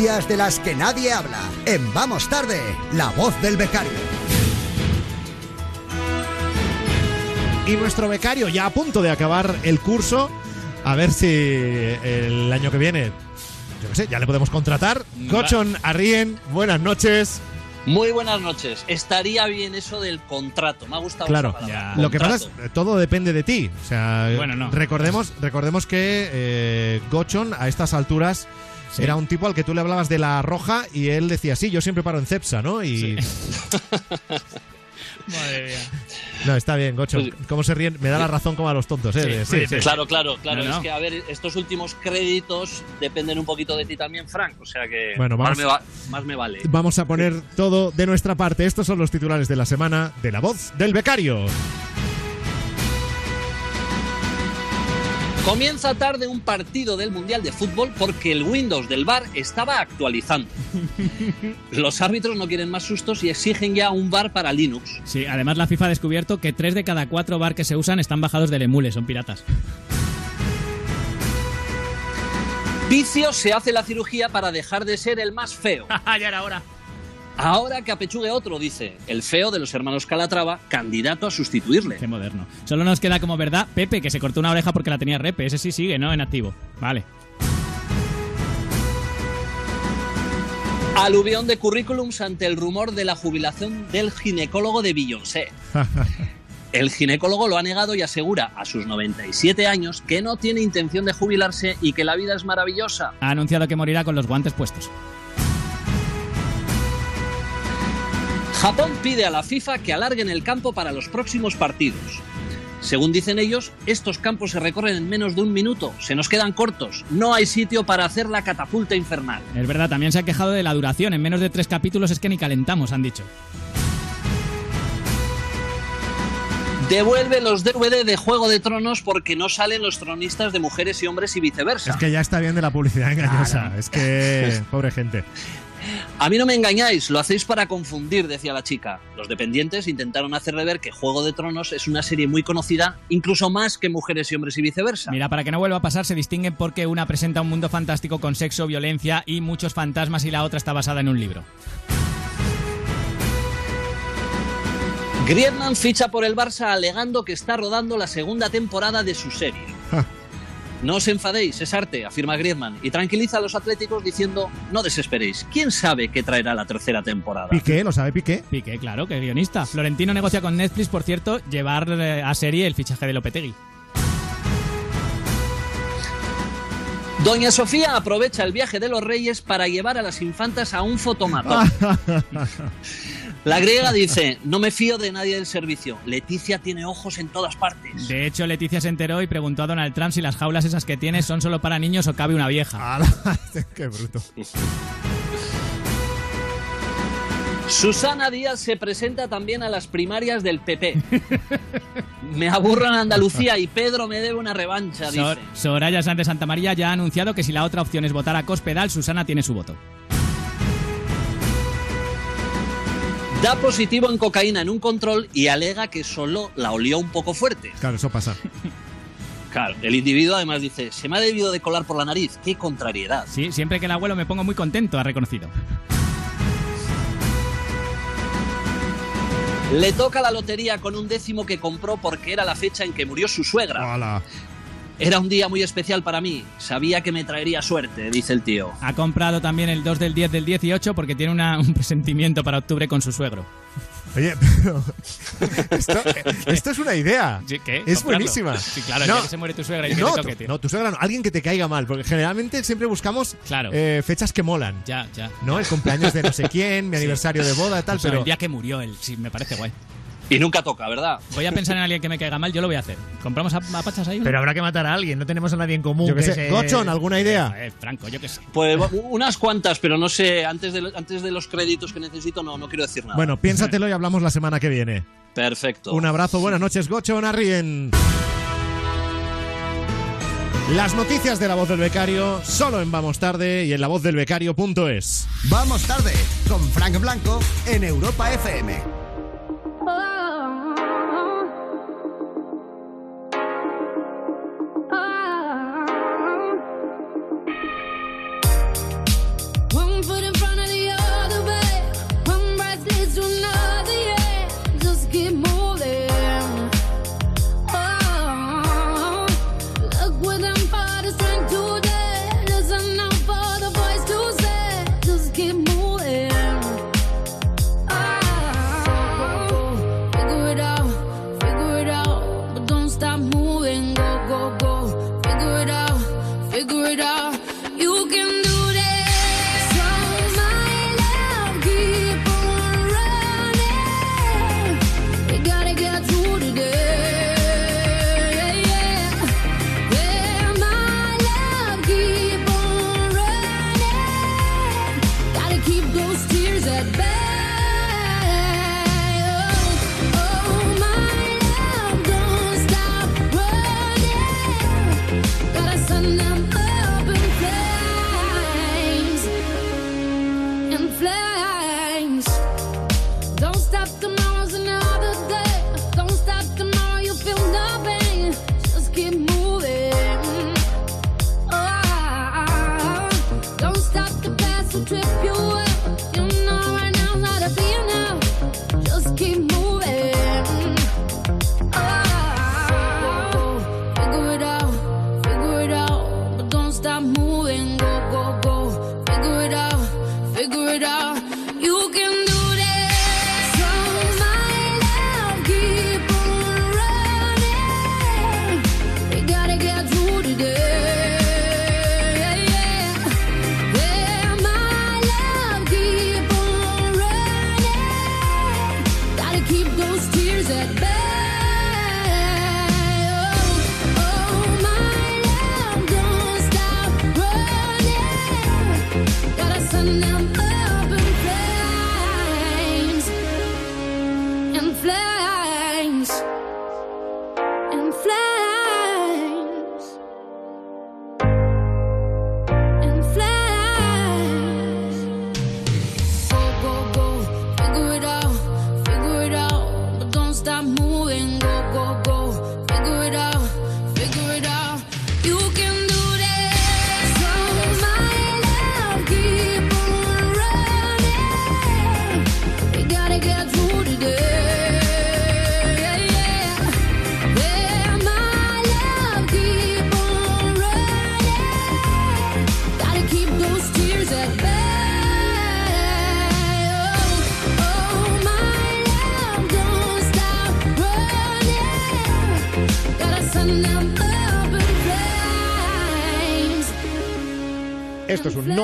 Noticias de las que nadie habla. En Vamos Tarde, la voz del becario. Y nuestro becario ya a punto de acabar el curso. A ver si el año que viene, yo qué sé, ya le podemos contratar. Gochon Arrien, buenas noches. Muy buenas noches. Estaría bien eso del contrato. Me ha gustado Claro, lo que pasa es todo depende de ti. O sea, Bueno, no. recordemos, recordemos que eh, Gochon a estas alturas Sí. era un tipo al que tú le hablabas de la roja y él decía, sí, yo siempre paro en Cepsa, ¿no? Y Madre mía. no, está bien, Gochon. ¿Cómo se ríen? Me da la razón como a los tontos, ¿eh? Sí, sí. Claro, claro, claro. No, no. Es que, a ver, estos últimos créditos dependen un poquito de ti también, Frank. O sea que Bueno, más, vamos- me va- más me vale. Vamos a poner todo de nuestra parte. Estos son los titulares de la semana de La Voz del Becario. Comienza tarde un partido del Mundial de Fútbol porque el Windows del bar estaba actualizando. Los árbitros no quieren más sustos y exigen ya un bar para Linux. Sí, además la FIFA ha descubierto que tres de cada cuatro bar que se usan están bajados del emule, son piratas. Vicio se hace la cirugía para dejar de ser el más feo. ya era hora. Ahora que apechugue otro, dice, el feo de los hermanos Calatrava, candidato a sustituirle. Qué moderno. Solo nos queda como verdad Pepe, que se cortó una oreja porque la tenía repe. Ese sí sigue, ¿no? En activo. Vale. Aluvión de currículums ante el rumor de la jubilación del ginecólogo de Beyoncé. El ginecólogo lo ha negado y asegura a sus 97 años que no tiene intención de jubilarse y que la vida es maravillosa. Ha anunciado que morirá con los guantes puestos. Japón pide a la FIFA que alarguen el campo para los próximos partidos. Según dicen ellos, estos campos se recorren en menos de un minuto, se nos quedan cortos, no hay sitio para hacer la catapulta infernal. Es verdad, también se ha quejado de la duración. En menos de tres capítulos es que ni calentamos, han dicho. Devuelve los DVD de Juego de Tronos porque no salen los tronistas de mujeres y hombres y viceversa. Es que ya está bien de la publicidad engañosa. Es que, pobre gente. A mí no me engañáis, lo hacéis para confundir, decía la chica. Los dependientes intentaron hacerle ver que Juego de Tronos es una serie muy conocida, incluso más que Mujeres y Hombres y viceversa. Mira, para que no vuelva a pasar, se distinguen porque una presenta un mundo fantástico con sexo, violencia y muchos fantasmas y la otra está basada en un libro. Griezmann ficha por el Barça alegando que está rodando la segunda temporada de su serie. No os enfadéis, es arte, afirma Griezmann, y tranquiliza a los atléticos diciendo, no desesperéis, ¿quién sabe qué traerá la tercera temporada? Piqué, ¿lo sabe Piqué? Piqué, claro, que es guionista. Florentino negocia con Netflix, por cierto, llevar eh, a serie el fichaje de Lopetegui. Doña Sofía aprovecha el viaje de los reyes para llevar a las infantas a un fotomatón. La griega dice, no me fío de nadie del servicio. Leticia tiene ojos en todas partes. De hecho, Leticia se enteró y preguntó a Donald Trump si las jaulas esas que tiene son solo para niños o cabe una vieja. Qué bruto. Susana Díaz se presenta también a las primarias del PP. Me aburro en Andalucía y Pedro me debe una revancha, Sor- dice. Soraya Sánchez de Santa María ya ha anunciado que si la otra opción es votar a Cospedal, Susana tiene su voto. Da positivo en cocaína en un control y alega que solo la olió un poco fuerte. Claro, eso pasa. Claro, el individuo además dice, se me ha debido de colar por la nariz. Qué contrariedad. Sí, siempre que el abuelo me pongo muy contento, ha reconocido. Le toca la lotería con un décimo que compró porque era la fecha en que murió su suegra. Era un día muy especial para mí. Sabía que me traería suerte, dice el tío. Ha comprado también el 2 del 10 del 18 porque tiene una- un presentimiento para octubre con su suegro. Oye, pero esto, esto es una idea. ¿qué? Es Comprarlo. buenísima. Sí, claro, día que se muere tu suegra y que no, te toque, tío. no, tu suegra no, alguien que te caiga mal, porque generalmente siempre buscamos Claro. eh, fechas que molan. Ya, ya. ¿No? El cumpleaños de no sé quién, mi Sí. aniversario de boda, tal, O sea, pero el día que murió él, sí, me parece guay. Y nunca toca, ¿verdad? Voy a pensar en alguien que me caiga mal, yo lo voy a hacer. ¿Compramos a, a pachas ahí? Pero habrá que matar a alguien, no tenemos a nadie en común. Yo qué que sé. se- Gochon, ¿alguna idea? Eh, Franco, yo qué sé. Pues unas cuantas, pero no sé, antes de, antes de los créditos que necesito no, no quiero decir nada. Bueno, piénsatelo y hablamos la semana que viene. Perfecto. Un abrazo, buenas noches, Gocho Narrien. Las noticias de la voz del becario solo en Vamos Tarde y en lavozdelbecario.es. Vamos tarde con Frank Blanco en Europa FM.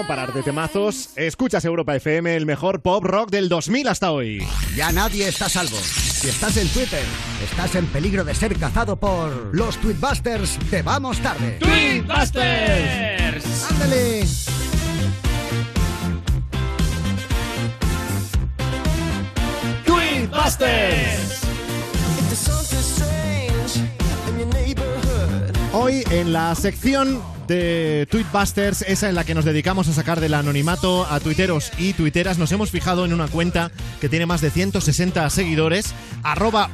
No parar de temazos. Escuchas Europa FM, el mejor pop rock del 2000 hasta hoy. Ya nadie está a salvo. Si estás en Twitter, estás en peligro de ser cazado por los Tweetbusters de Vamos Tarde. ¡Tweetbusters! ¡Ándale! ¡Tweetbusters! Hoy en la sección de Tweetbusters, esa en la que nos dedicamos a sacar del anonimato a tuiteros y tuiteras, nos hemos fijado en una cuenta que tiene más de 160 seguidores, arroba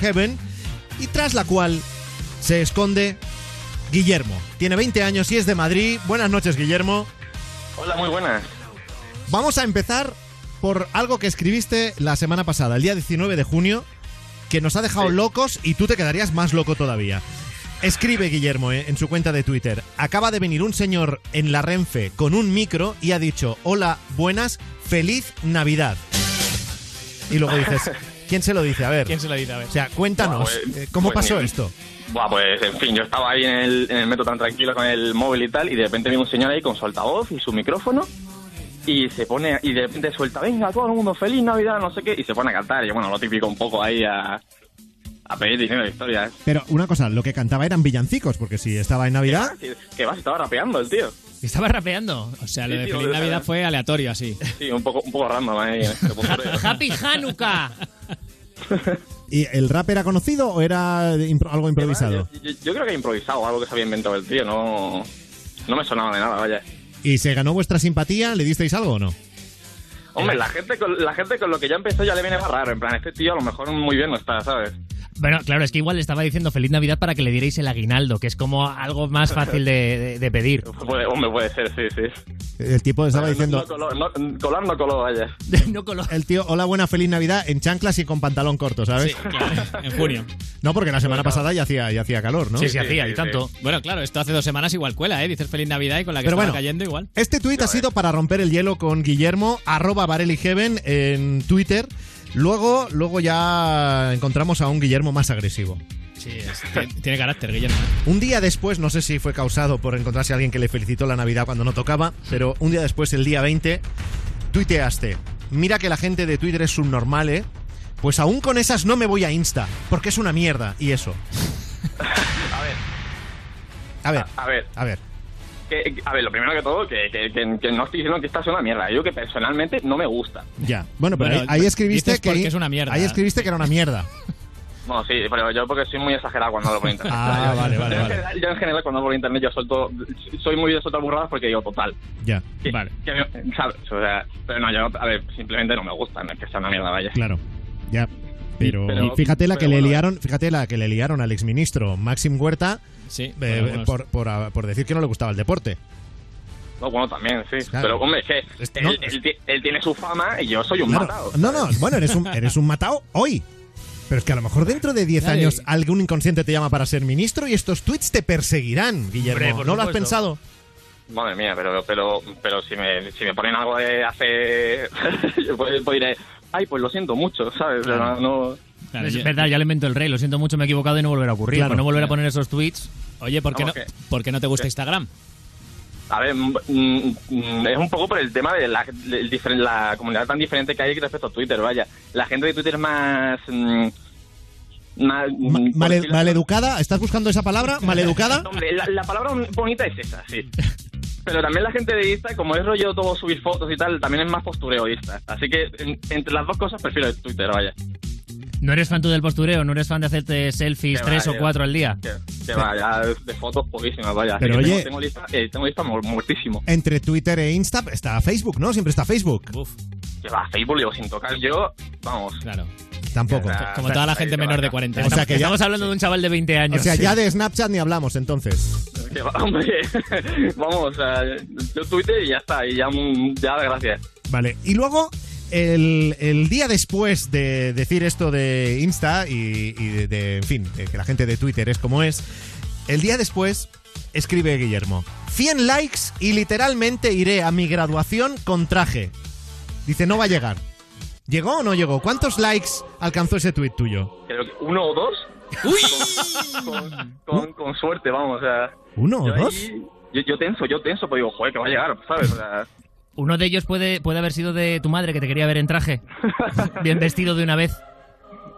Heaven, y tras la cual se esconde Guillermo. Tiene 20 años y es de Madrid. Buenas noches, Guillermo. Hola, muy buenas. Vamos a empezar por algo que escribiste la semana pasada, el día 19 de junio, que nos ha dejado locos y tú te quedarías más loco todavía. Escribe Guillermo eh, en su cuenta de Twitter. Acaba de venir un señor en la Renfe con un micro y ha dicho, hola, buenas, feliz Navidad. Y luego dices, ¿quién se lo dice? A ver. ¿Quién se lo dice? A ver. O sea, cuéntanos, pues- eh, ¿cómo pues pasó ni- esto? Buah, pues en fin, yo estaba ahí en el, en el metro tan tranquilo con el móvil y tal, y de repente viene un señor ahí con su altavoz y su micrófono, y se pone, y de repente suelta, venga, todo el mundo, feliz Navidad, no sé qué, y se pone a cantar, y bueno, lo típico un poco ahí a, a pedir dinero de historias. Pero una cosa, lo que cantaba eran villancicos, porque si estaba en Navidad... Que, que va, se estaba rapeando el tío. Estaba rapeando. O sea, lo Sí, de Feliz lo de- Navidad fue aleatorio así. Sí, un poco, un poco random ahí. en este punto. ¡Happy Hanukkah! ¿Y el rap era conocido o era impro- algo improvisado? Yo, yo creo que improvisado algo que se había inventado el tío, no, no me sonaba de nada, vaya. ¿Y se ganó vuestra simpatía? ¿Le disteis algo o no? Hombre, la gente, con, la gente con lo que ya empezó ya le viene más raro. En plan, este tío a lo mejor muy bien no está, ¿sabes? Bueno, claro, es que igual le estaba diciendo feliz Navidad para que le dierais el aguinaldo, que es como algo más fácil de, de- de pedir. Puede, hombre, puede ser, sí, sí. El tipo estaba No- diciendo... No, coló, no- colar no coló, vaya. no coló. El tío, hola, buena, feliz Navidad, en chanclas y con pantalón corto, ¿sabes? en junio. No, porque la semana pasada ya hacía, ya hacía calor, ¿no? Sí, sí, hacía, y tanto. Bueno, claro, esto hace dos semanas igual cuela, ¿eh? Dices Feliz Navidad y con la que Pero estaba bueno, cayendo igual. Este tuit ha sido para romper el hielo con Guillermo, arroba Heaven en Twitter. Luego, luego ya encontramos a un Guillermo más agresivo. Sí, es- tiene, tiene carácter, Guillermo. ¿eh? Un día después, no sé si fue causado por encontrarse a alguien que le felicitó la Navidad cuando no tocaba, pero un día después, el día 20, tuiteaste. Mira que la gente de Twitter es subnormal, ¿eh? Pues aún con esas no me voy a Insta, porque es una mierda, y eso. A ver, A ver, a ver. a ver. Que, a ver, lo primero que todo, que, que, que- que no estoy diciendo que esta es una mierda. Yo que personalmente no me gusta. Ya. Bueno, pero ahí, ahí escribiste que es una mierda. Ahí escribiste que era una mierda. Bueno, sí, pero yo porque soy muy exagerado cuando hablo por internet. Ah, Yo- vale, vale, en vale. general- Yo en general cuando hablo por internet yo suelto, soy muy de soltar burradas porque digo total. Ya. Que- que me- ¿sabes? O sea, pero no, yo, a ver, simplemente no me gusta, no es que sea una mierda, vaya. Claro. Ya. Pero, y fíjate la que le liaron, fíjate la que le liaron al exministro Maxim Huerta Sí, eh, bueno, bueno, por, por, por decir que no le gustaba el deporte. No, bueno, también, sí. Claro. Pero, hombre, es que no, él, él ti- él tiene su fama y yo soy un Claro. matado. No, no, bueno, eres un, eres un matao hoy. Pero es que a lo mejor dentro de 10 Claro. años algún inconsciente te llama para ser ministro y estos tweets te perseguirán, Guillermo. Hombre, ¿No lo has pensado? Madre mía, pero pero pero si me, si me ponen algo de hace... yo pues, pues diré, ay, pues lo siento mucho, ¿sabes? O sea, no... es verdad, ya le invento el rey. Lo siento mucho, me he equivocado y no volverá a ocurrir. Claro. Pues no volver a poner esos tweets. Oye, ¿por qué, no, ¿por qué no te gusta Instagram? A ver, mm, mm, es un poco por el tema de la, comunidad tan diferente que hay respecto a Twitter, vaya. La gente de Twitter es más... mm, Male- decirlo- maleducada, ¿estás buscando esa palabra? ¿Maleducada? Hombre, la, la palabra bonita es esa, sí. Pero también la gente de Insta, como es rollo todo subir fotos y tal, también es más postureoísta. Así que en- entre las dos cosas prefiero el Twitter, vaya. ¿No eres fan tú del postureo? ¿No eres fan de hacerte selfies Que tres o cuatro al día? Que, que vaya, de fotos poquísimas, vaya. Pero que tengo- oye- tengo, lista, eh, tengo lista mu- muertísimo. Entre Twitter e Insta está Facebook, ¿no? Siempre está Facebook. Que va, Facebook llevo sin tocar yo, vamos. Claro. Tampoco. O sea, Como toda la gente menor de 40. O sea que ya- Estamos hablando de un chaval de 20 años. O sea, Sí. ya de Snapchat ni hablamos entonces. Que va, hombre, vamos, o sea, yo Twitter y ya está, y ya, ya gracias. Vale, y luego el, el día después de decir esto de Insta y, y de, de, en fin, de que la gente de Twitter es como es, el día después escribe Guillermo, 100 likes y literalmente iré a mi graduación con traje. Dice, no va a llegar. ¿Llegó o no llegó? ¿Cuántos likes alcanzó ese tuit tuyo? Creo que uno o dos. Con, con, con- con suerte, vamos, o sea. ¿Uno o yo dos? ahí- yo, yo tenso, yo tenso, pues digo, joder, que va a llegar, ¿sabes? O sea, Uno de ellos puede, puede haber sido de tu madre que te quería ver en traje. Bien vestido de una vez.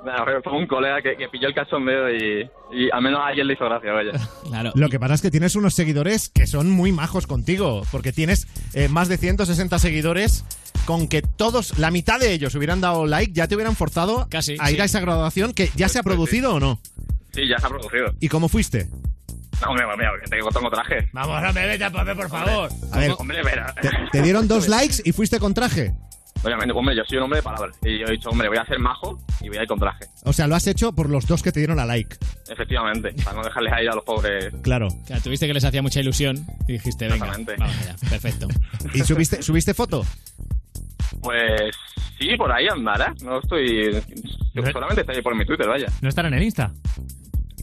nada, fue- fue un colega que, que pilló el cachondeo y, y al menos a alguien le hizo gracia, vaya. Claro. Lo que pasa es que tienes unos seguidores que son muy majos contigo, porque tienes eh, más de 160 seguidores con que todos, la mitad de ellos hubieran dado like, ya te hubieran forzado Casi, a ir sí. a esa graduación que ya se ha producido o no. Sí, ya se ha producido. ¿Y cómo fuiste? No, hombre, mira, que tengo, tengo traje. Vamos, hombre, vete a papel, por favor. A ver, Hombre, verá. te, te dieron dos likes y fuiste con traje. Obviamente, hombre, yo soy un hombre de palabras. Y yo he dicho, hombre, voy a ser majo y voy a ir con traje. O sea, lo has hecho por los dos que te dieron a like. Efectivamente, para no dejarles ahí a los pobres. Claro. Claro, tuviste que les hacía mucha ilusión y dijiste, venga, Exactamente. vamos allá, perfecto. ¿Y subiste, subiste foto? Pues sí, por ahí andará. No estoy. Solamente está ahí por mi Twitter, vaya. ¿No estará en el Insta?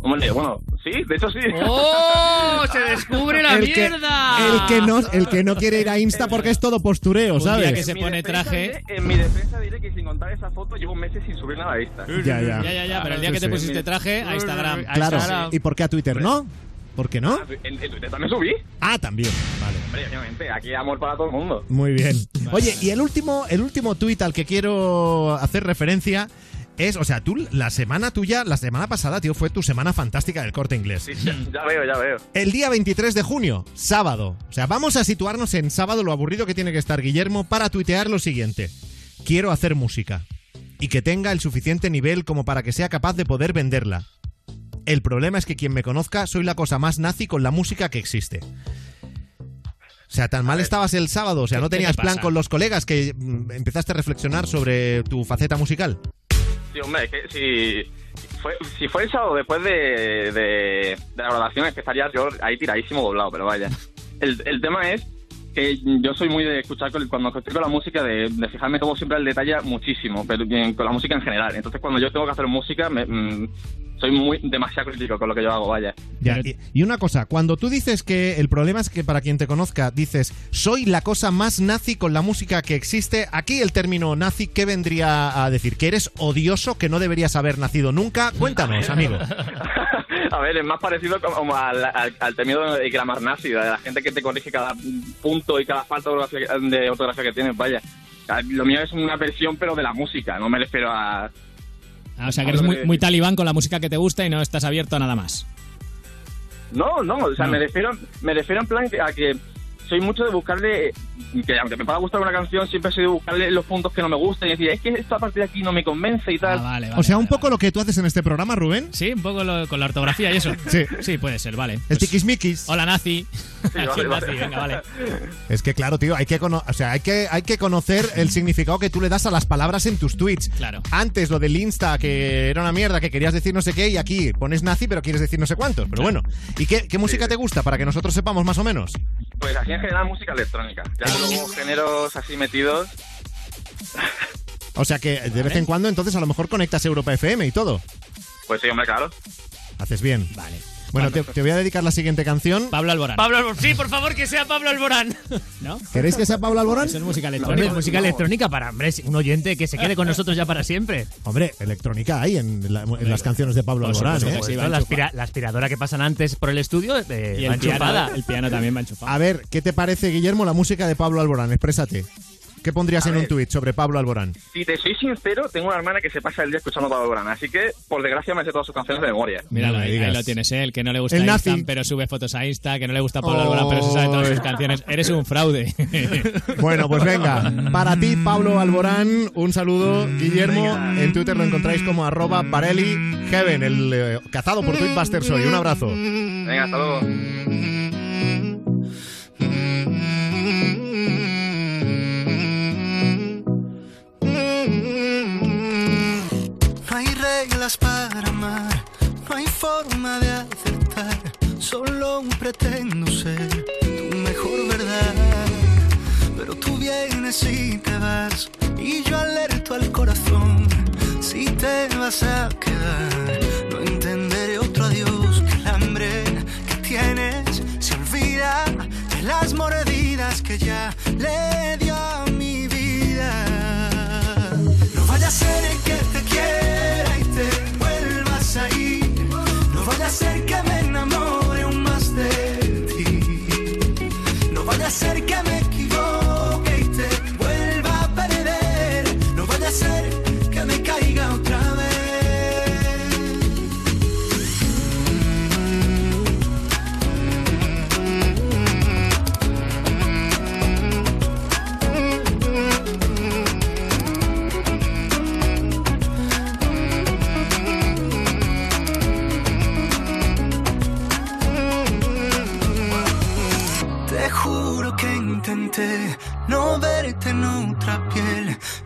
Hombre, bueno, sí, de hecho sí. ¡Oh! ¡Se descubre la El que, mierda! el, que no, el que no quiere ir a Insta porque es todo postureo, Un día ¿sabes? que se En mi pone defensa traje... en mi defensa diré que sin contar esa foto llevo meses sin subir nada a Insta. Ya, ya. Ya, ya, ya, pero el día Sí, que te sí. pusiste traje a Instagram. Claro. ¿Y por qué a Twitter no? ¿Por qué no? Ah, En, en Twitter también subí. Ah, también. Vale. Hombre, obviamente, aquí hay amor para todo el mundo. Muy bien. Oye, y el último, el último tuit al que quiero hacer referencia es, o sea, tú, la semana tuya, la semana pasada, tío, fue tu semana fantástica del corte inglés. Sí, ya, ya veo, ya veo. El día 23 de junio, sábado. O sea, vamos a situarnos en sábado, lo aburrido que tiene que estar Guillermo para tuitear lo siguiente. Quiero hacer música. Y que tenga el suficiente nivel como para que sea capaz de poder venderla. El problema es que quien me conozca soy la cosa más nazi con la música que existe. O sea, tan mal estabas el sábado, o sea, ¿Qué- no tenías plan con los colegas que mm, empezaste a reflexionar sobre tu faceta musical. Sí, hombre, que si fue, si fue el sábado después de, de, de la grabación es que estaría yo ahí tiradísimo doblado, pero vaya. El, el tema es que yo soy muy de escuchar con- cuando estoy con la música, de, de fijarme todo siempre al detalle muchísimo, pero bien, con la música en general. Entonces cuando yo tengo que hacer música, me- mm, soy muy demasiado crítico con lo que yo hago, vaya. Ya, y, y una cosa, cuando tú dices que el problema es que para quien te conozca dices soy la cosa más nazi con la música que existe, aquí el término nazi, ¿qué vendría a decir? ¿Que eres odioso, que no deberías haber nacido nunca? Cuéntanos, amigo. A ver, es más parecido como al, al, al temido de grammar nazi, de la gente que te corrige cada punto y cada falta de ortografía, que tienes, vaya. Lo mío es una versión, pero de la música, no me refiero a... Ah, o sea, que eres muy, muy talibán con la música que te gusta y no estás abierto a nada más. No, no, o sea, No. me refiero me refiero en plan que- a que soy mucho de buscarle que aunque me pueda gustar una canción siempre soy de buscarle los puntos que no me gustan y decir es que esta parte de aquí no me convence y tal o sea, un poco lo que tú haces en este programa, Rubén. Sí, un poco lo- con la ortografía y eso. Sí. Sí, puede ser, vale. El tiquismiquis. Hola, nazi. vale, Sí, vale. nazi, venga, vale. Es que claro, tío, hay que, cono- o sea, hay que, hay que conocer el significado que tú le das a las palabras en tus tweets. Claro. Antes lo del Insta, que era una mierda, que querías decir no sé qué, y aquí pones nazi, pero quieres decir no sé cuántos. Pero bueno, ¿y qué, qué música te gusta para que nosotros sepamos más o menos? Pues así en general música electrónica. Ya luego géneros así metidos. O sea que de vez en cuando entonces a lo mejor conectas Europa FM y todo. Pues sí, hombre, claro. Haces bien. Vale. Bueno, te, te voy a dedicar la siguiente canción. Pablo Alborán. Pablo Alborán. Sí, por favor, que sea Pablo Alborán. ¿No? ¿Queréis que sea Pablo Alborán? Eso es música Hombre, electrónica. música electrónica para, hombre, un oyente que se quede con nosotros ya para siempre. Hombre, electrónica hay en, la- en las canciones de Pablo Alborán, supuesto ¿eh? sí, la, va aspira- la aspiradora que pasan antes por el estudio eh, Y va el piano, enchufada. el piano también va enchufado. A ver, ¿qué te parece, Guillermo, la música de Pablo Alborán? Exprésate. ¿Qué pondrías A en un tuit sobre Pablo Alborán? Si te soy sincero, tengo una hermana que se pasa el día escuchando Pablo Alborán, así que por desgracia me sé todas sus canciones de memoria. Míralo, No me ahí, ahí digas. lo tienes, ¿eh? El que no le gusta El Insta, nazi. pero sube fotos a Insta, que no le gusta Pablo Oh. Alborán, pero se sabe todas sus canciones. Eres un fraude. Bueno, pues venga, para ti, Pablo Alborán, un saludo. Guillermo, en Twitter lo encontráis como arroba Barelli Heaven, el eh, cazado por Tweetbusters hoy. Un abrazo. Venga, hasta luego. Y yo alerto al corazón, si te vas a quedar, no entenderé otro adiós que el hambre que tienes. Se olvida de las mordidas que ya le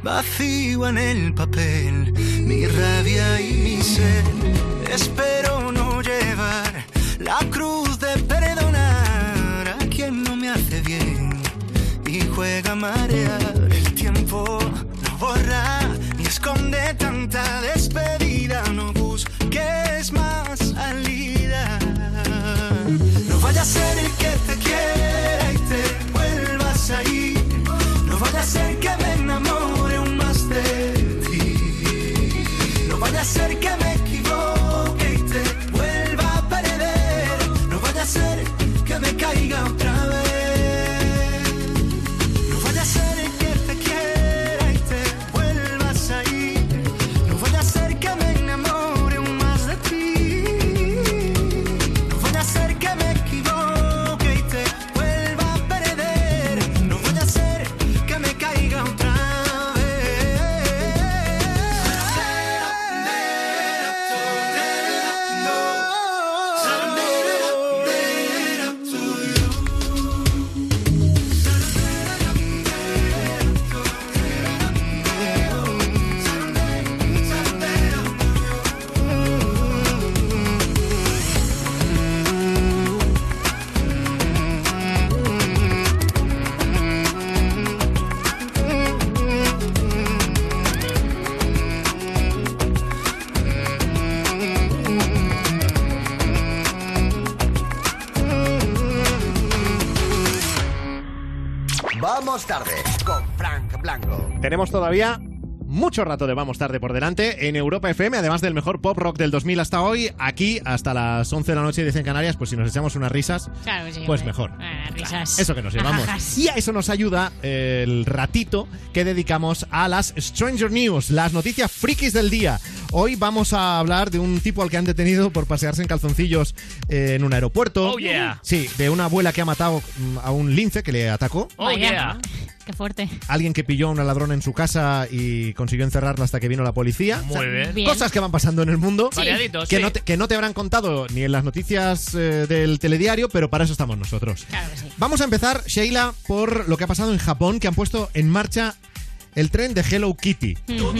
vacío en el papel, mi rabia y mi sed. Espero no llevar la cruz de perdonar a quien no me hace bien y juega a marear. El tiempo no borra ni esconde tanta despedida, no busques más salida. No vaya a ser el Tenemos todavía mucho rato de Vamos Tarde por delante en Europa FM, además del mejor pop rock del 2000 hasta hoy, aquí hasta las 11 de la noche, dicen Canarias, pues si nos echamos unas risas, Claro que sí, pues mejor. Ah, risas. Eso que nos llevamos. Ajajas. Y a eso nos ayuda el ratito que dedicamos a las Stranger News, las noticias frikis del día. Hoy vamos a hablar de un tipo al que han detenido por pasearse en calzoncillos eh, en un aeropuerto. Oh, yeah. Sí, de una abuela que ha matado mm, a un lince que le atacó. Oh, yeah. Qué fuerte. Alguien que pilló a una ladrona en su casa y consiguió encerrarla hasta que vino la policía. Muy bien. Bien. Cosas que van pasando en el mundo. Sí. Variaditos, que, sí. no te, que no te habrán contado ni en las noticias eh, del telediario, pero para eso estamos nosotros. Claro que sí. Vamos a empezar, Sheila, por lo que ha pasado en Japón, que han puesto en marcha el tren de Hello Kitty. Ujú.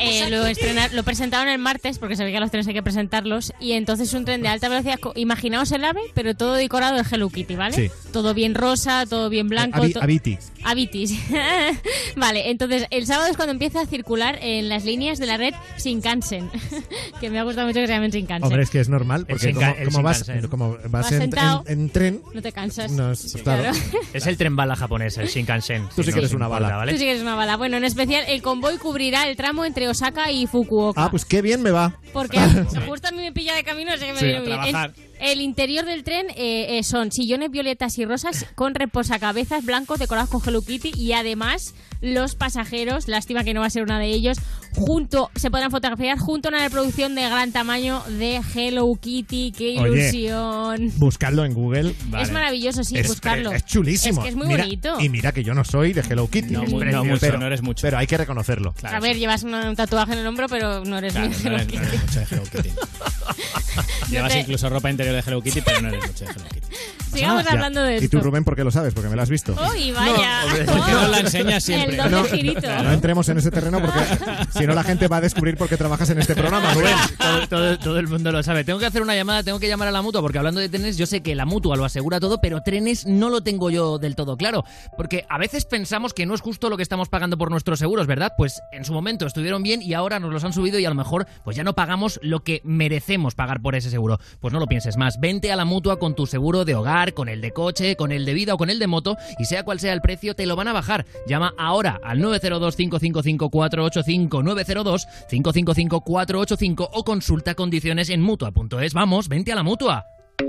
Eh, lo, estrenar, lo presentaron el martes, porque se ve que a los trenes hay que presentarlos, y entonces es un tren de alta velocidad. Imaginaos el ave, pero todo decorado de Hello Kitty, ¿vale? Sí. Todo bien rosa, todo bien blanco. Avi- to- Aviti. Avitis. vale, entonces el sábado es cuando empieza a circular en las líneas de la red Shinkansen, que me ha gustado mucho que se llamen Shinkansen. Hombre, es que es normal, porque como, como vas, como vas, Vas en, sentado. en- en tren, No te cansas. no es- claro. Es el tren bala japonés, el Shinkansen. Tú sí que eres una bala. ¿vale? Tú sí que eres una bala. Bueno, en especial el convoy cubrirá el tramo entre Osaka y Fukuoka. Ah, pues qué bien me va. Porque justo a mí me pilla de camino, así que me Sí, viene bien. el interior del tren eh, eh, son sillones violetas y rosas con reposacabezas blancos decorados con Hello Kitty y además los pasajeros, lástima que no va a ser una de ellos, junto se podrán fotografiar junto a una reproducción de gran tamaño de Hello Kitty. ¡Qué Oye, ilusión! Buscadlo en Google. Es maravilloso, sí, Es- buscarlo. Es chulísimo. Es que es muy Mira- bonito. Y mira que yo no soy de Hello Kitty. No, Es mu- no precioso. mucho, pero, no eres mucho. Pero hay que reconocerlo. A ver, llevas un tatuaje en el hombro, pero no eres Claro, muy no Hello eres, Kitty. no eres mucho de Hello Kitty. Llevas te- incluso ropa interior de Hello Kitty, pero no eres mucho de Hello Kitty. Sigamos hablando de ¿Y esto. tú, Rubén, por qué lo sabes? Porque me lo has visto. ¡Uy, vaya! hombre, nos la enseñas siempre. El doble No, girito. no entremos en ese terreno porque si no la gente va a descubrir por qué trabajas en este programa, Rubén. todo, todo- todo el mundo lo sabe. Tengo que hacer una llamada, tengo que llamar a la mutua, porque hablando de trenes, yo sé que la mutua lo asegura todo, pero trenes no lo tengo yo del todo claro. Porque a veces pensamos que no es justo lo que estamos pagando por nuestros seguros, ¿verdad? Pues en su momento estuvieron bien y ahora nos los han subido y a lo mejor pues ya no pagamos lo que merecemos pagar por ese seguro. Pues no lo pienses más. Vente a la mutua con tu seguro de hogar, con el de coche, con el de vida o con el de moto, y sea cual sea el precio, te lo van a bajar. Llama ahora al 902-555-485, 902-555-485 o consulta condiciones en mutua.es. Vamos, vente a la mutua.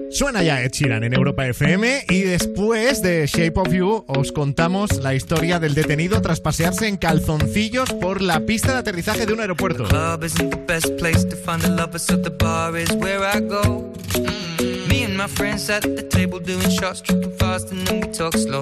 Suena ya Ed Sheeran en Europa FM y después de Shape of You os contamos la historia del detenido tras pasearse en calzoncillos por la pista de aterrizaje de un aeropuerto. go. Me and my friends at the table doing shots, tripping fast, and then we talk slow.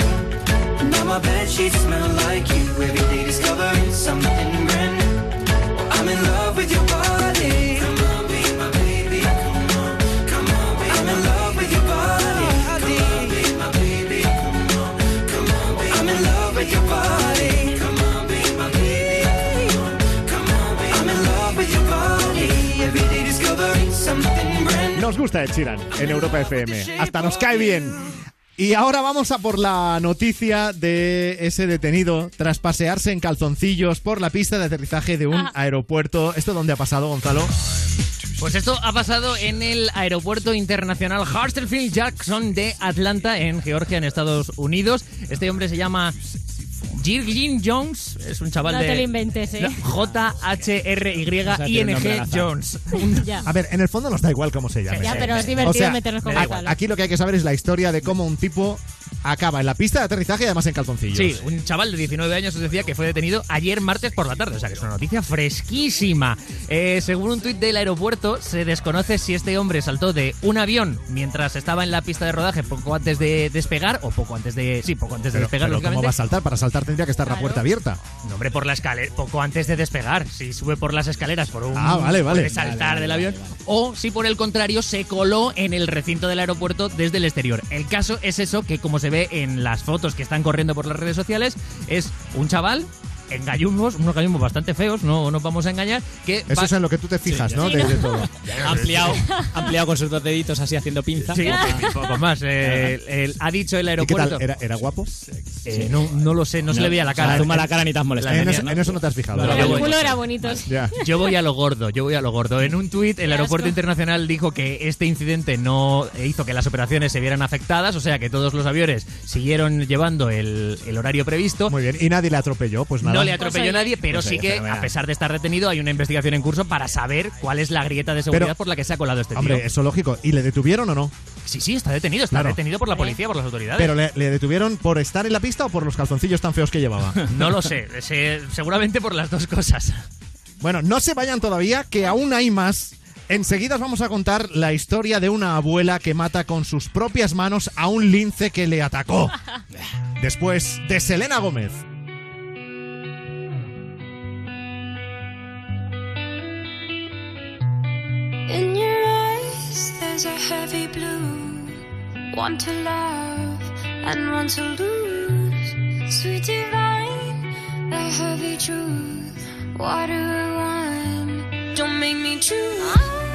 Like you. Something brand new. Nos gusta Ed Sheeran en Europa FM. Hasta nos cae bien. Y ahora vamos a por la noticia de ese detenido tras pasearse en calzoncillos por la pista de aterrizaje de un Ah. aeropuerto. ¿Esto dónde ha pasado, Gonzalo? Pues esto ha pasado en el aeropuerto internacional Hartsfield Jackson de Atlanta, en Georgia, en Estados Unidos. Este hombre se llama Jirgin Jones, es un chaval No de... te lo inventes, ¿eh? No, J-H-R-Y-I-N-G. Jones. A ver, en el fondo nos da igual cómo se llame. Ya, pero es divertido O sea, meternos con. Aquí lo que hay que saber es la historia de cómo un tipo acaba en la pista de aterrizaje y además en calzoncillos. Sí, un chaval de 19 años os decía que fue detenido ayer martes por la tarde, o sea que es una noticia fresquísima. Eh, según un tuit del aeropuerto, se desconoce si este hombre saltó de un avión mientras estaba en la pista de rodaje poco antes de despegar o poco antes de... Sí, poco antes de Pero, despegar, pero ¿cómo va a saltar? Para saltar tendría que estar la puerta abierta. No, hombre, por la escalera, poco antes de despegar. Si sube por las escaleras por un. Ah, vale, vale. puede saltar Vale, vale, del avión. O si por el contrario se coló en el recinto del aeropuerto desde el exterior. El caso es eso, que como se ve en las fotos que están corriendo por las redes sociales, es un chaval. En gallumbos, unos gallumbos bastante feos, no nos vamos a engañar. Que Eso va- es en lo que tú te fijas, Sí, ¿no? sí, De, ¿no? de todo. ampliado, ampliado con sus dos deditos así haciendo pinza. Sí, poco más. Eh, el- ha dicho el ¿Y qué aeropuerto. tal? ¿Era, era guapo? Eh, no, no lo sé, no, se le veía la cara. Zuma la cara ni te has molestado. En eso, ¿no? en eso no te has fijado. Yo El culo era bonito. Ya. Yo voy a lo gordo, yo voy a lo gordo. En un tuit, el aeropuerto internacional dijo que este incidente no hizo que las operaciones se vieran afectadas, o sea que todos los aviones siguieron llevando el, el horario previsto. Muy bien. Y nadie le atropelló, pues nada. No le atropelló a nadie, pero Pues sí que, fenomenal. a pesar de estar detenido, hay una investigación en curso para saber cuál es la grieta de seguridad Pero- por la que se ha colado este Hombre, tío. eso lógico. ¿Y le detuvieron o no? Sí, sí, está detenido, está Claro. detenido por la policía, por las autoridades. ¿Pero le, le detuvieron por estar en la pista o por los calzoncillos tan feos que llevaba? No lo sé, se- seguramente por las dos cosas. Bueno, no se vayan todavía, que aún hay más. Enseguida os vamos a contar la historia de una abuela que mata con sus propias manos a un lince que le atacó. Después de Selena Gómez. Heavy blue. One to love and one to lose. Sweet divine, the heavy truth. Water or wine, don't make me choose.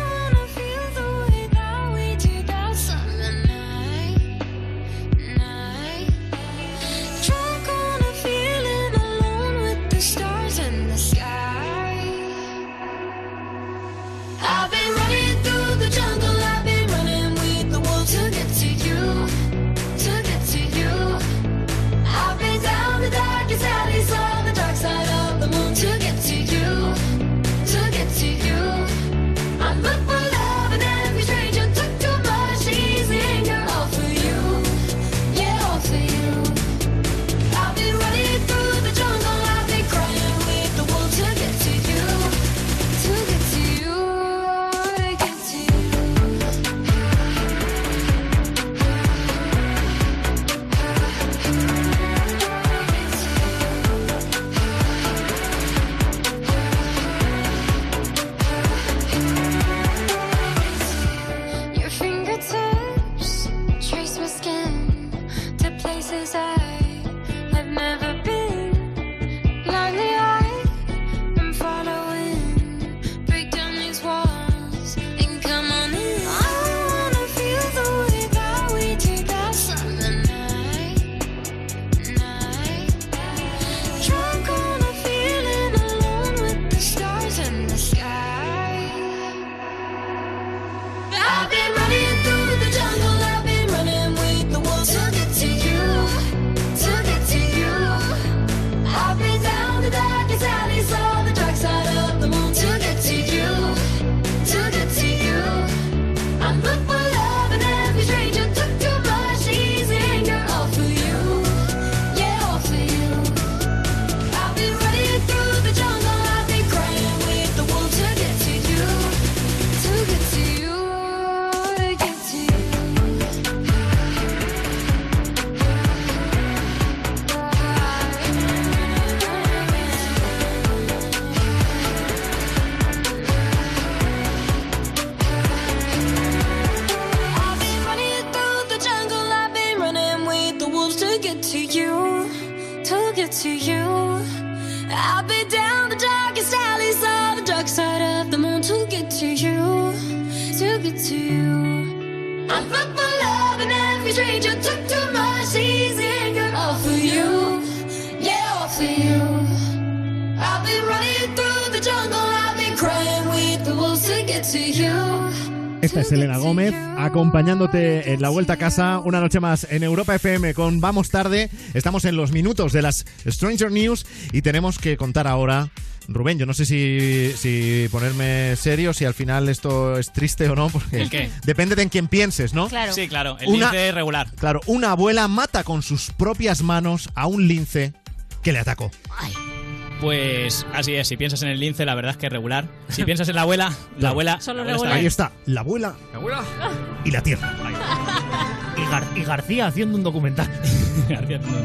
Esta es Elena Gómez, acompañándote en la vuelta a casa una noche más en Europa FM con Vamos Tarde. Estamos en los minutos de las Stranger News y tenemos que contar ahora. Rubén, yo no sé si, si ponerme serio, si al final esto es triste o no, porque ¿El qué? depende de en quién pienses, ¿no? Sí, claro. El Una- lince regular. Claro, una abuela mata con sus propias manos a un lince que le atacó. Pues así es, si piensas en el lince, la verdad es que es regular. Si piensas en la abuela, la abuela. Solo la abuela. Ahí está, la abuela y la tierra. Y, Gar- y García haciendo un documental. García haciendo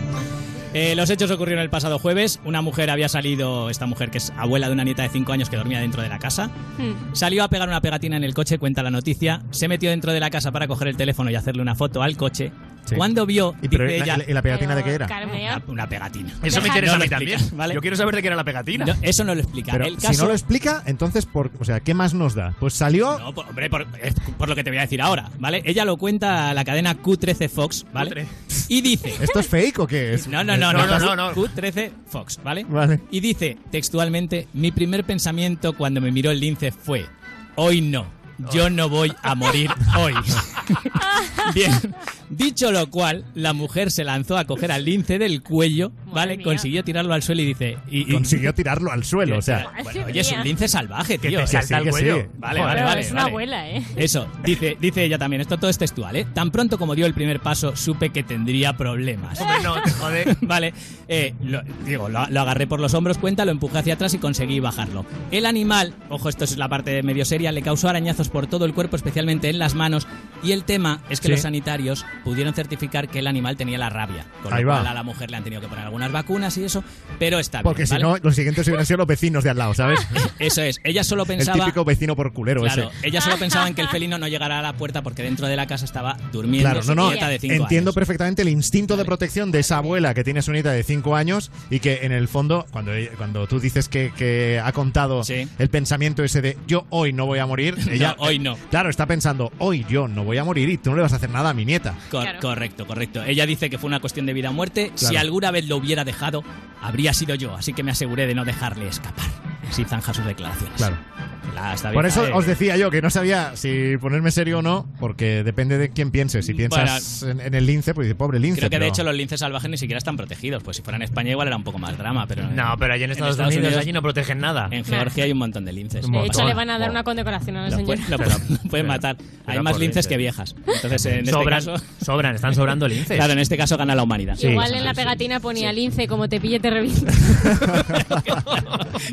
Eh, los hechos ocurrieron el pasado jueves. Una mujer había salido, esta mujer que es abuela de una nieta de 5 años que dormía dentro de la casa, Hmm. salió a pegar una pegatina en el coche, cuenta la noticia, se metió dentro de la casa para coger el teléfono y hacerle una foto al coche. Sí. Cuando vio, ¿Y, pero, dice ¿y la- ella, ¿y la pegatina de qué era? una, una pegatina. Eso me interesa No a mí también. ¿vale? Yo quiero saber de qué era la pegatina. No, eso no lo explica. Pero el si no lo explica, entonces, por, o sea, ¿qué más nos da? Pues salió... No, por, hombre, por, lo que te voy a decir ahora, ¿vale? Ella lo cuenta a la cadena Q13 Fox, ¿vale? Y dice... ¿Esto es fake o qué es? No, no, no, No, no, no, no, Q13 Fox, ¿vale? Vale. Y dice textualmente, mi primer pensamiento cuando me miró el lince fue, hoy no, yo no voy a morir hoy. Bien, dicho lo cual, la mujer se lanzó a coger al lince del cuello, ¿vale? mía. Consiguió tirarlo al suelo y dice... Y, y- Consiguió tirarlo al suelo, o sea... Bueno, oye, es un lince salvaje, Que tío. te salta sí, al que cuello. sí. Vale, vale, vale. es una vale. abuela, ¿eh? Eso, dice, dice ella también, esto todo es textual, ¿eh? Tan pronto como dio el primer paso, supe que tendría problemas. Hombre, no, te jode. vale, eh, lo, digo, lo, lo agarré por los hombros, cuenta, lo empujé hacia atrás y conseguí bajarlo. El animal, ojo, esto es la parte medio seria, le causó arañazos por todo el cuerpo, especialmente en las manos. Y el tema es que Sí. los sanitarios pudieron certificar que el animal tenía la rabia. Con Ahí lo va. cual a la mujer le han tenido que poner algunas vacunas y eso, pero está bien. Porque si ¿vale? no, los siguientes hubieran sido los vecinos de al lado, ¿sabes? Eso es, ella solo El pensaba. típico vecino por culero Claro, ese. ella solo pensaba en que el felino no llegara a la puerta porque dentro de la casa estaba durmiendo Claro, su no, no. nieta de cinco Entiendo años. perfectamente el instinto de protección de esa abuela que tiene su nieta de 5 años y que en el fondo, cuando, cuando tú dices que, que ha contado Sí. el pensamiento ese de yo hoy no voy a morir, ella, hoy no. Claro, está pensando hoy yo no voy a morir y tú no le vas a hacer nada a mi nieta. Cor- Correcto, correcto. Ella dice que fue una cuestión de vida o muerte. Si alguna vez lo hubiera dejado, habría sido yo. Así que me aseguré de no dejarle escapar. Así zanja sus declaraciones. Claro. La- Por eso eh, os decía yo que no sabía si ponerme serio o no, porque depende de quién piense. Si piensas en, en el lince, pues dice, pobre lince. Creo que de hecho los linces salvajes ni siquiera están protegidos. Pues si fuera en España igual era un poco más drama, pero No, pero allí en Estados, Unidos, allí no protegen nada. En Georgia hay un montón de linces. De hecho, le van a dar una condecoración al Lo, señor. pueden- lo pueden- lo pueden matar. Hay pero más linces que viejas. Entonces, en este Sobran, caso. sobran, están sobrando linces. Claro, en este caso gana la humanidad. Igual en la pegatina ponía lince, como te pille te revienta.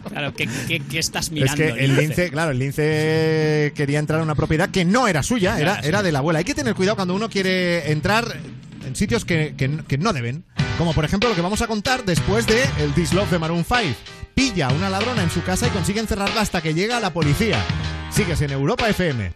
Claro, ¿qué, qué, qué estás Es mirando? que el lince, claro, el lince quería entrar a una propiedad que no era suya, era, era de la abuela. Hay que tener cuidado cuando uno quiere entrar en sitios que, que- que no deben. Como por ejemplo lo que vamos a contar después de el This Love de Maroon 5. Pilla a una ladrona en su casa y consigue encerrarla hasta que llega la policía. Sigues en Europa FM.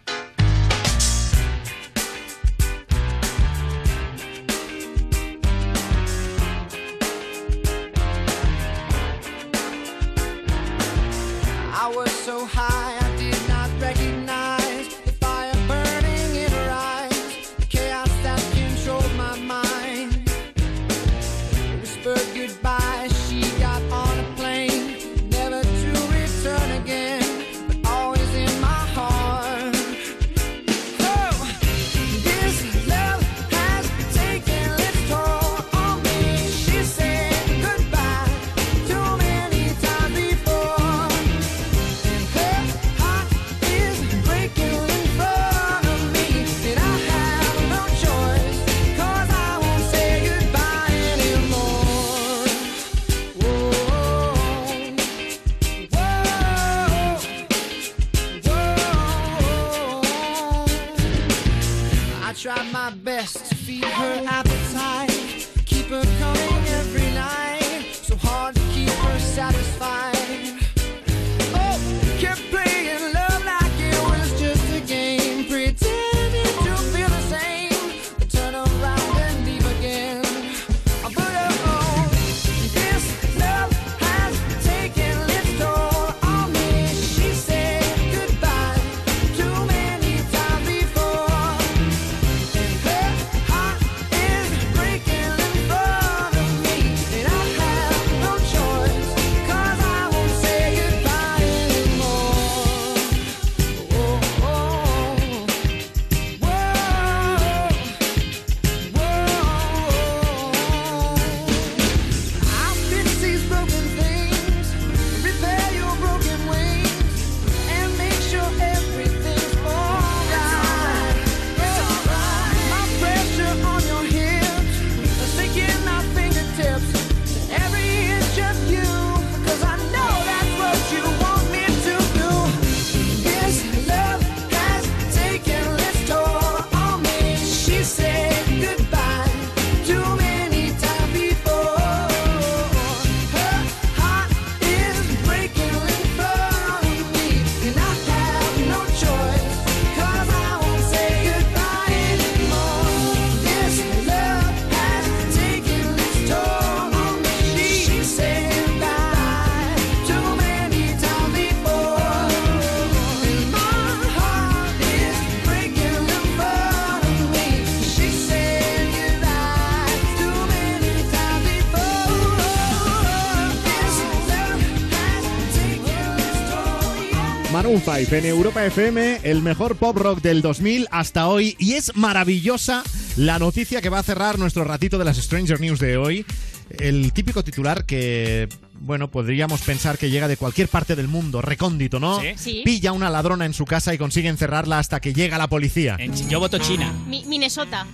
Maroon 5 en Europa FM, el mejor pop rock del 2000 hasta hoy. Y es maravillosa la noticia que va a cerrar nuestro ratito de las Stranger News de hoy. El típico titular que, bueno, podríamos pensar que llega de cualquier parte del mundo, recóndito, ¿no? Sí. Sí. Pilla una ladrona en su casa y consigue encerrarla hasta que llega la policía. Yo voto China. Mi- Minnesota.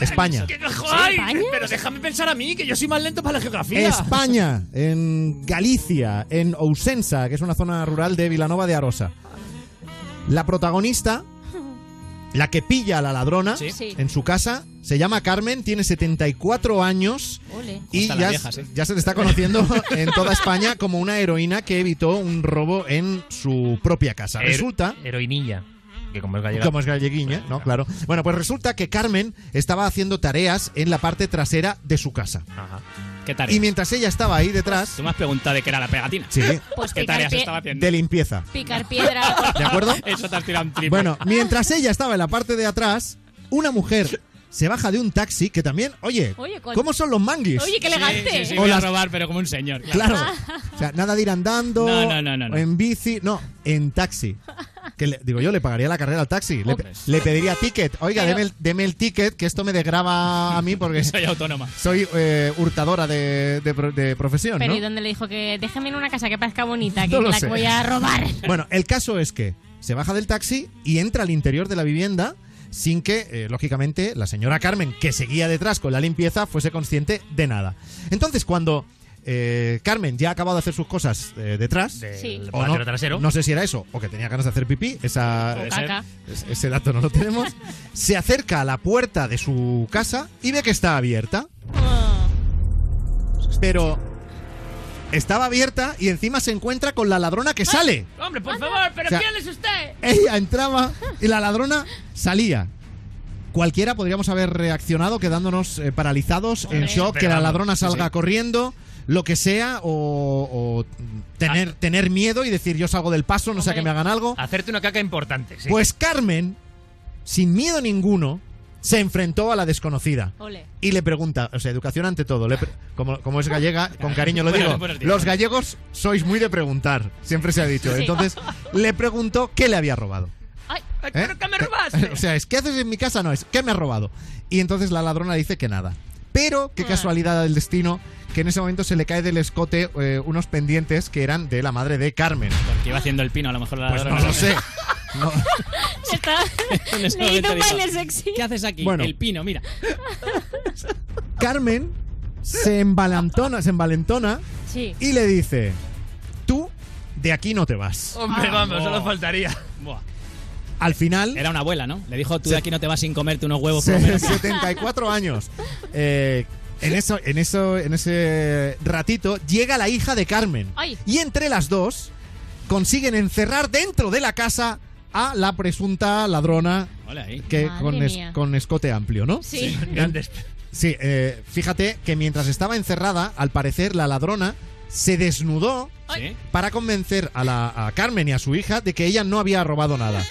España. ¡Ay! ¿España? Pero déjame pensar a mí, que yo soy más lento para la geografía. España, en Galicia, en Ousensa, que es una zona rural de Vilanova de Arosa. La protagonista, la que pilla a la ladrona Sí. En su casa, se llama Carmen, tiene 74 años Ole. y ya, vieja, sí. ya se le está conociendo en toda España como una heroína que evitó un robo en su propia casa. Her- Resulta Heroinilla. Que como es gallega. como es galleguiña, ¿no? Claro. Bueno, pues resulta que Carmen estaba haciendo tareas en la parte trasera de su casa. Ajá. ¿Qué tareas? Y mientras ella estaba ahí detrás, Tú me has preguntado de qué era la pegatina. Sí. Pues ¿Qué tareas pie- estaba haciendo? de limpieza. Picar piedra. ¿De acuerdo? Eso te has tirado un triple. Bueno, mientras ella estaba en la parte de atrás, una mujer se baja de un taxi que también, oye, Oye, ¿cómo son los manguis? Oye, qué elegante. Sí, sí, sí, O voy a las- robar, pero como un señor. Claro. O sea, nada de ir andando, No, no, no, no, no. o en bici, no, en taxi. Que le- digo yo, le pagaría la carrera al taxi. Le, pediría ticket. Oiga, Pero- deme el, deme el ticket, que esto me desgraba a mí porque Soy autónoma. soy eh, hurtadora de, de pro- de profesión, Pero ¿no? ¿y dónde le dijo que déjame en una casa que parezca bonita, que No la que voy a robar? Bueno, el caso es que se baja del taxi y entra al interior de la vivienda sin que, eh, lógicamente, la señora Carmen, que seguía detrás con la limpieza, fuese consciente de nada. Entonces, cuando eh, Carmen ya ha acabado de hacer sus cosas eh, detrás, Del Sí. o patio no, trasero. no sé si era eso, o que tenía ganas de hacer pipí, esa, O caca. es- ese dato no lo tenemos, se acerca a la puerta de su casa y ve que está abierta. Oh. Pero estaba abierta y encima se encuentra con la ladrona que sale. Hombre, por favor, pero O sea, ¿quién es usted? Ella entraba y la ladrona salía. Cualquiera podríamos haber reaccionado quedándonos eh, paralizados, en Hombre. shock, que la ladrona sí, salga sí. corriendo, lo que sea, o, o tener, tener miedo y decir yo salgo del paso, no sea que me hagan algo. Hacerte una caca importante, sí. Pues Carmen, sin miedo ninguno, se enfrentó a la desconocida. Ole. Y le pregunta, o sea, educación ante todo, le pre- como, como es gallega, con cariño lo digo, los gallegos sois muy de preguntar, siempre se ha dicho. Sí. Entonces, le preguntó qué le había robado. Ay, ¿Eh? ¿Pero qué me robaste? O sea, es ¿qué haces en mi casa? No, es ¿qué me ha robado? Y entonces la ladrona dice que nada. Pero, qué Ah. casualidad del destino, que en ese momento se le cae del escote eh, unos pendientes que eran de la madre de Carmen. Porque iba haciendo el pino, a lo mejor la Pues no lo sé. No. está. Le hizo un dijo, baile sexy. ¿Qué haces aquí? Bueno. El pino, mira. Carmen se envalentona, se envalentona Sí. y le dice, tú de aquí no te vas. Hombre, Ah, vamos, oh. solo faltaría. Buah. Al final, Era una abuela, ¿no? Le dijo, tú Se- de aquí no te vas sin comerte unos huevos por lo se- menos. 74 años. Eh, en eso, en eso, en ese ratito llega la hija de Carmen Ay. y entre las dos consiguen encerrar dentro de la casa a la presunta ladrona Hola ahí. que con, es- con escote amplio, ¿no? Sí. Grandes. Sí, eh, fíjate que mientras estaba encerrada, al parecer la ladrona se desnudó ¿Sí? para convencer a, la, a Carmen y a su hija de que ella no había robado nada.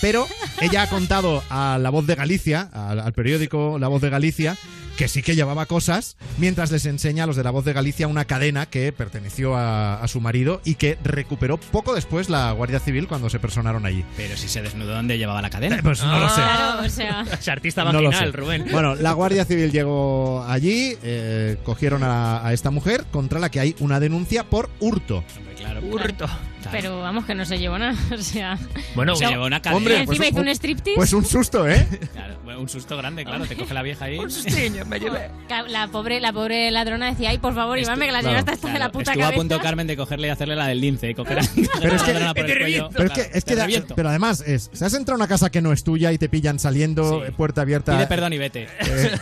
Pero ella ha contado a La Voz de Galicia, al, al periódico La Voz de Galicia, que sí que llevaba cosas, mientras les enseña a los de La Voz de Galicia una cadena que perteneció a, a su marido y que recuperó poco después la Guardia Civil cuando se personaron allí. Pero si se desnudó, ¿dónde llevaba la cadena? Eh, pues no lo sé. Claro, o sea. Es artista vaginal. Rubén. Bueno, la Guardia Civil llegó allí, eh, cogieron a, a esta mujer contra la que hay una denuncia por hurto. Hombre, claro. Hurto. Pero vamos, que no se llevó nada. O sea. Bueno, Se llevó una cadena. y Hombre, encima pues, hizo un- un striptease. Pues un susto, ¿eh? Claro, un susto grande, claro. Te coge la vieja ahí. un sustiño me llevé. La pobre, la pobre ladrona decía, ay, por favor, Estu- llévame, que la señora está hasta de la puta estuvo a cabeza. punto Carmen de cogerle y hacerle la del lince y coger a, Pero es que- la ladrona por que te el cuello. reviento. Pero es que, Claro, es te que da- reviento. pero además es, si has entrado a una casa que no es tuya y te pillan saliendo, Sí. eh, puerta abierta. Pide perdón y vete. eh,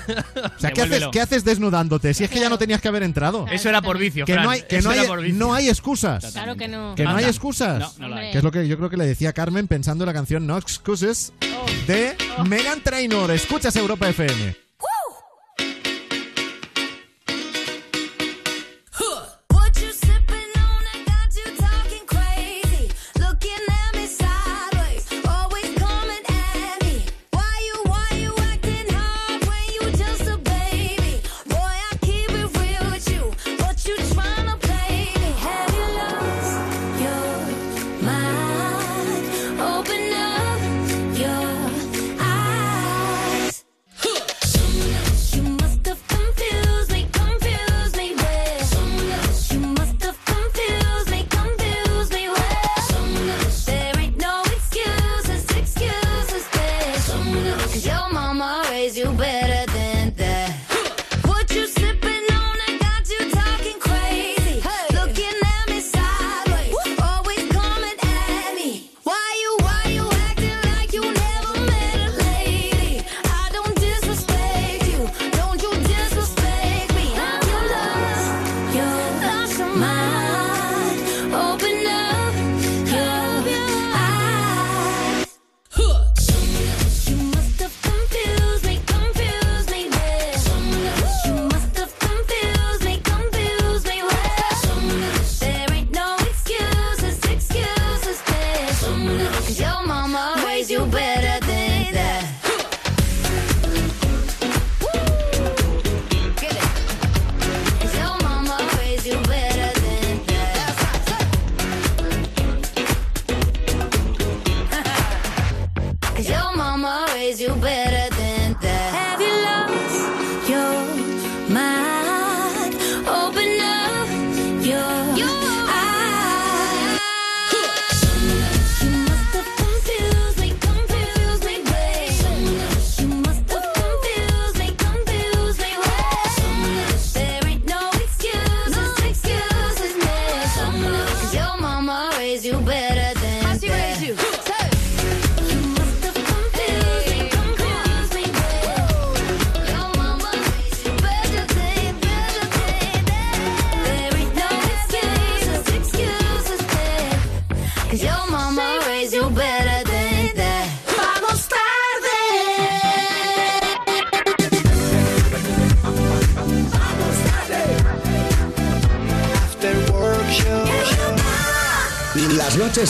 o sea, ¿qué haces. ¿qué haces desnudándote? Si es que ya no tenías que haber entrado. Eso era por vicio, Que no hay, que no hay, no hay excusas. Claro que no. Que no hay Excusas. No, no lo hay. Que es lo que yo creo que le decía Carmen pensando en la canción No Excuses Oh. de Megan Trainor. Escuchas Europa FM.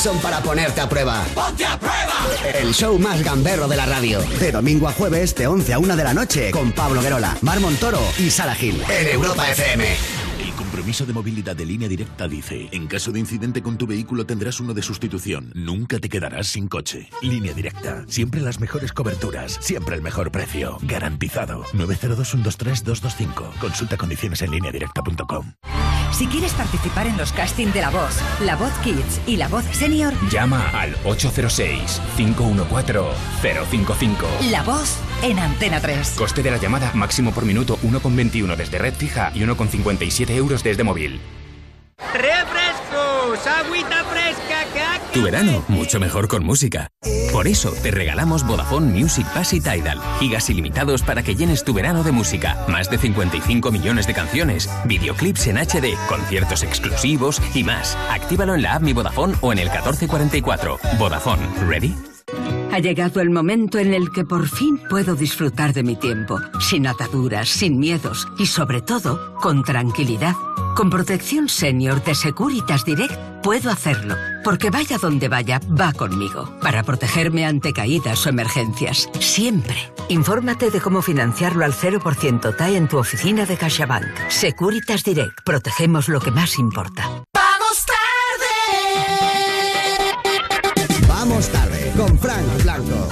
Son para ponerte a prueba. ¡Ponte a prueba! El show más gamberro de la radio. De domingo a jueves, de 11 a 1 de la noche, con Pablo Guerola, Mar Montoro y Sara Gil. En Europa FM. El compromiso de movilidad de línea directa dice, en caso de incidente con tu vehículo tendrás uno de sustitución. Nunca te quedarás sin coche. Línea directa. Siempre las mejores coberturas. Siempre el mejor precio. Garantizado. 902-123-225. Consulta condiciones en línea directa.com. Si quieres participar en los castings de La Voz, La Voz Kids y La Voz Senior, Llama al 806-514-055. La Voz en Antena 3. Coste de la llamada máximo por minuto 1,21 desde red fija y 1,57 euros desde móvil. ¡Refrescos! ¡Agüita fresca! que aquí Tu verano, mucho mejor con música. Por eso te regalamos Vodafone Music Pass y Tidal. Gigas ilimitados para que llenes tu verano de música. Más de 55 millones de canciones, videoclips en HD, conciertos exclusivos y más. Actívalo en la app Mi Vodafone o en el 1444. Vodafone, ¿ready? Ha llegado el momento en el que por fin puedo disfrutar de mi tiempo, sin ataduras, sin miedos y sobre todo con tranquilidad. Con protección senior de Securitas Direct puedo hacerlo, porque vaya donde vaya, va conmigo, para protegerme ante caídas o emergencias, siempre. Infórmate de cómo financiarlo al 0% TAE en tu oficina de CaixaBank. Securitas Direct, protegemos lo que más importa. Con Frank Blanco.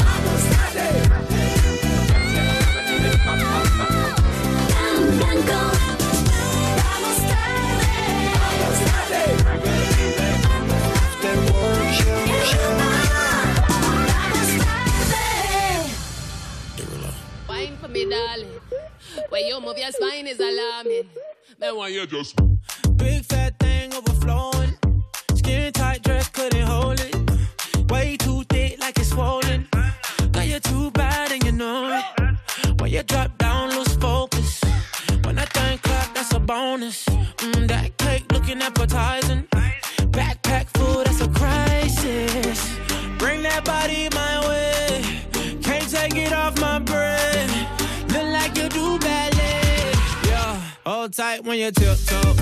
Wine for me, darling. When you move your spine is alarming. Then why you just Big fat thing overflowing. Skin tight dress couldn't hold it. Way too thick like it's swollen. Got you too bad and you know it. When you drop down, lose focus. When I think clap, that's a bonus. Mm, that cake looking appetizing. Backpack food, that's a crisis. Bring that body my way. Can't take it off my brain. Look like you do ballet. Yeah, hold tight when you tiptoe.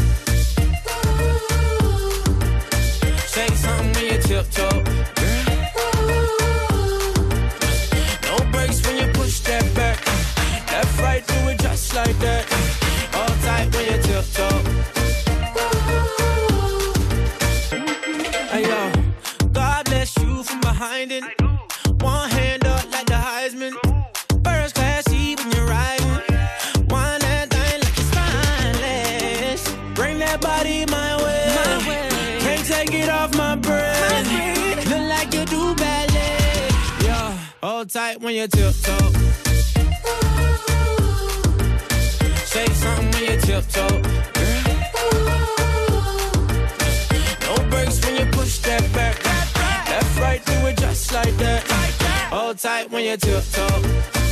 Say something when you tiptoe. Just like that. Hold tight when you tiptoe. Hey yo, God bless you from behind it. One hand up like the Heisman. First class seat when you're riding. One that thing like it's spineless. Bring that body my way. Can't take it off my brain. Look like you do ballet. Yeah, hold tight when you tiptoe. Tiptoe. No brakes when you push that back. Left, right, do it just like that. Hold tight when you tiptoe.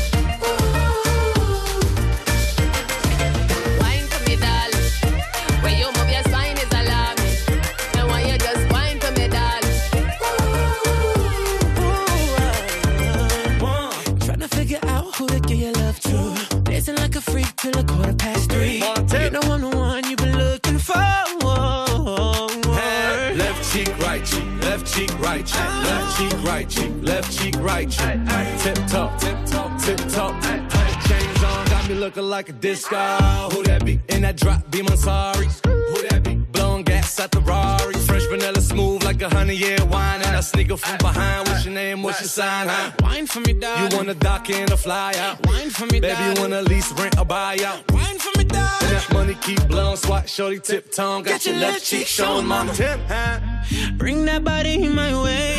Cheek, right cheek, left cheek, right cheek, left cheek, right cheek. Tip top, tip top, tip top. Chains on, got me looking like a disco. Who that be? In that drop, be my sorry. Who that be? Blowing gas at the Rari. Fresh vanilla smooth like a honey year wine. And I sneak up from behind. What's your name? What's your sign? Huh? Wine for me, darling. You wanna dock in or fly out? Wine for me, Baby, you wanna lease, rent, or buy out? Wine for me, darling. And that money keep blowing, swat, shorty, tip tongue. Got, your left cheek showing, mama. Tip, huh? Bring that body in my way.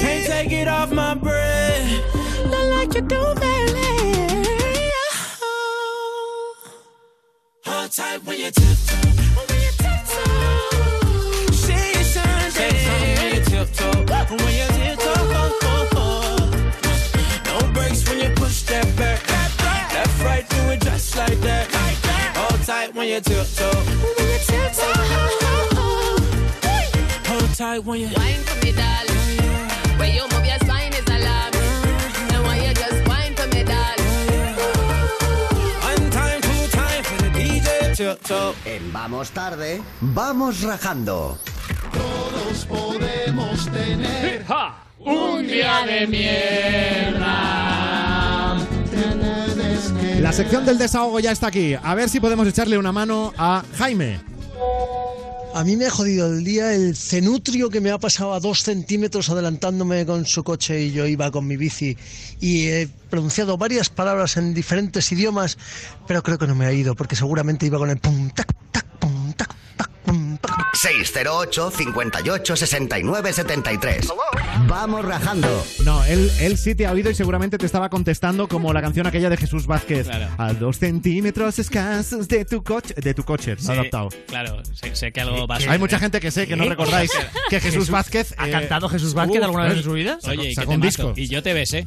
Can't take it off my breath. Look like you do ballet. Hold tight when you tiptoe. When you tiptoe. When you tiptoe. When you tiptoe. Hold tight when you Wine for me, darling. When you move your spine is alarming. Then why you just wine for me, darling? One time, two time for the DJ. Tiptoe. En Vamos tarde, vamos rajando. todos podemos tener Un día de mierda. La sección del desahogo ya está aquí. A ver si podemos echarle una mano a Jaime. A mí me ha jodido el día el cenutrio que me ha pasado a dos centímetros adelantándome con su coche y yo iba con mi bici y he pronunciado varias palabras en diferentes idiomas, pero creo que no me ha ido porque seguramente iba con el pum tac 608 58 69 73. Vamos rajando. No, él, él sí te ha oído y seguramente te estaba contestando como la canción aquella de Jesús Vázquez. A dos centímetros escasos de tu coche. De tu coche, Sí, adaptado. Claro, sé, sé que algo va a Hay mucha gente que sé que no recordáis que Jesús, Jesús- Vázquez. ¿Ha eh, cantado Jesús Vázquez alguna vez eh, en su vida? Oye, ¿y sacó un disco. Y yo te besé.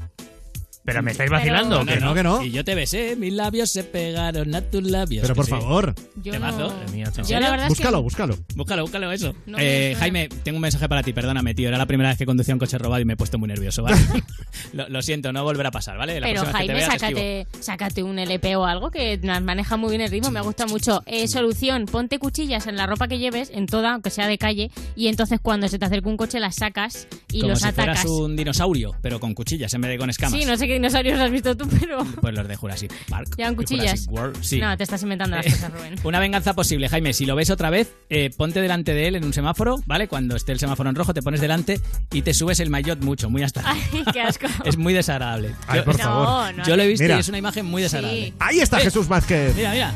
Pero me estáis vacilando. Que no, que no. Y yo te besé, mis labios se pegaron a tus labios. Pero Que por sí. favor. Yo Temazo. no- Madre mía, Yo chaval. la verdad es que- Búscalo, búscalo. Búscalo, búscalo eso. No me Eh, suena. Jaime, tengo un mensaje para ti, perdóname, tío. Era la primera vez que conducía un coche robado y me he puesto muy nervioso, ¿vale? lo, lo siento, no volverá a pasar, ¿vale? La Pero próxima vez que te Jaime, esquivo. sácate, sácate un LP o algo que maneja muy bien el ritmo, me gusta mucho. Eh, solución, ponte cuchillas en la ropa que lleves, en toda, aunque sea de calle, y entonces cuando se te acerque un coche las sacas y Como los si atacas. fueras un dinosaurio, pero con cuchillas en vez de con escamas. Sí, no sé qué dinosaurios has visto tú, pero Pues los de Jurassic Park. llevan cuchillas. Jurassic World, sí. No, te estás inventando las cosas, Rubén. Una venganza posible, Jaime. Si lo ves otra vez, eh, ponte delante de él en un semáforo, ¿vale? Cuando esté el semáforo en rojo, te pones delante y te subes el maillot mucho, muy hasta. Ay, qué asco. Es muy desagradable. Ay, por No, favor. no, Yo lo he visto Mira. y es una imagen muy desagradable. Ahí está Eh, Jesús Vázquez. Mira, mira.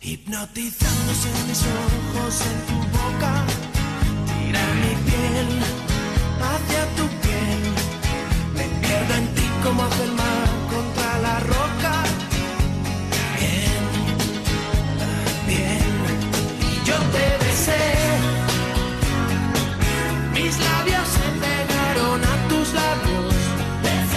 Hipnotizándose mis ojos en tu boca, tira mi piel hacia tu como hace el mar contra la roca. Bien, bien. Y yo te besé. Mis labios se pegaron a tus labios.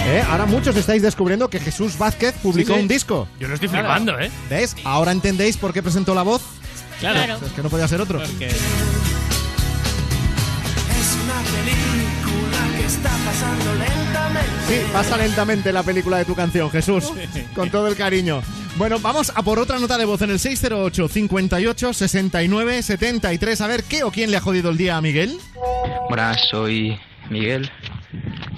Eh, Ahora muchos estáis descubriendo que Jesús Vázquez publicó Sí, sí. un disco. Yo lo estoy Claro. flipando, ¿eh? ¿Ves? Ahora entendéis por qué presentó la voz. Claro. Es que no podía ser otro. Porque Es una película está pasando lentamente. Sí, pasa lentamente la película de tu canción, Jesús. Con todo el cariño. Bueno, vamos a por otra nota de voz en el 608 58 69 73. A ver qué o quién le ha jodido el día a Miguel. Buenas, soy Miguel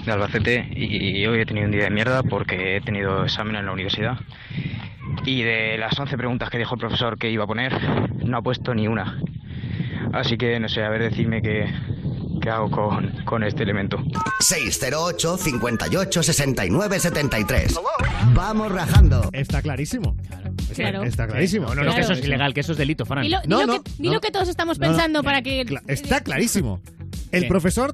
de Albacete y hoy he tenido un día de mierda porque he tenido examen en la universidad y de las 11 preguntas que dijo el profesor que iba a poner no ha puesto ni una. Así que no sé, a ver, decidme qué, qué hago con, con este elemento. 608 58 69 73. Vamos rajando. Está clarísimo. Claro. Está clarísimo. No, no, que eso es ilegal, que eso es delito, Fran. No, dilo no, que, no. que todos estamos No, no. pensando para que... Cla- Está clarísimo. El ¿Qué? profesor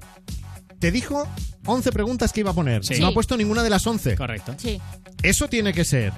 te dijo 11 preguntas que iba a poner. Sí. No ha puesto ninguna de las 11. Correcto. Sí. Eso tiene que ser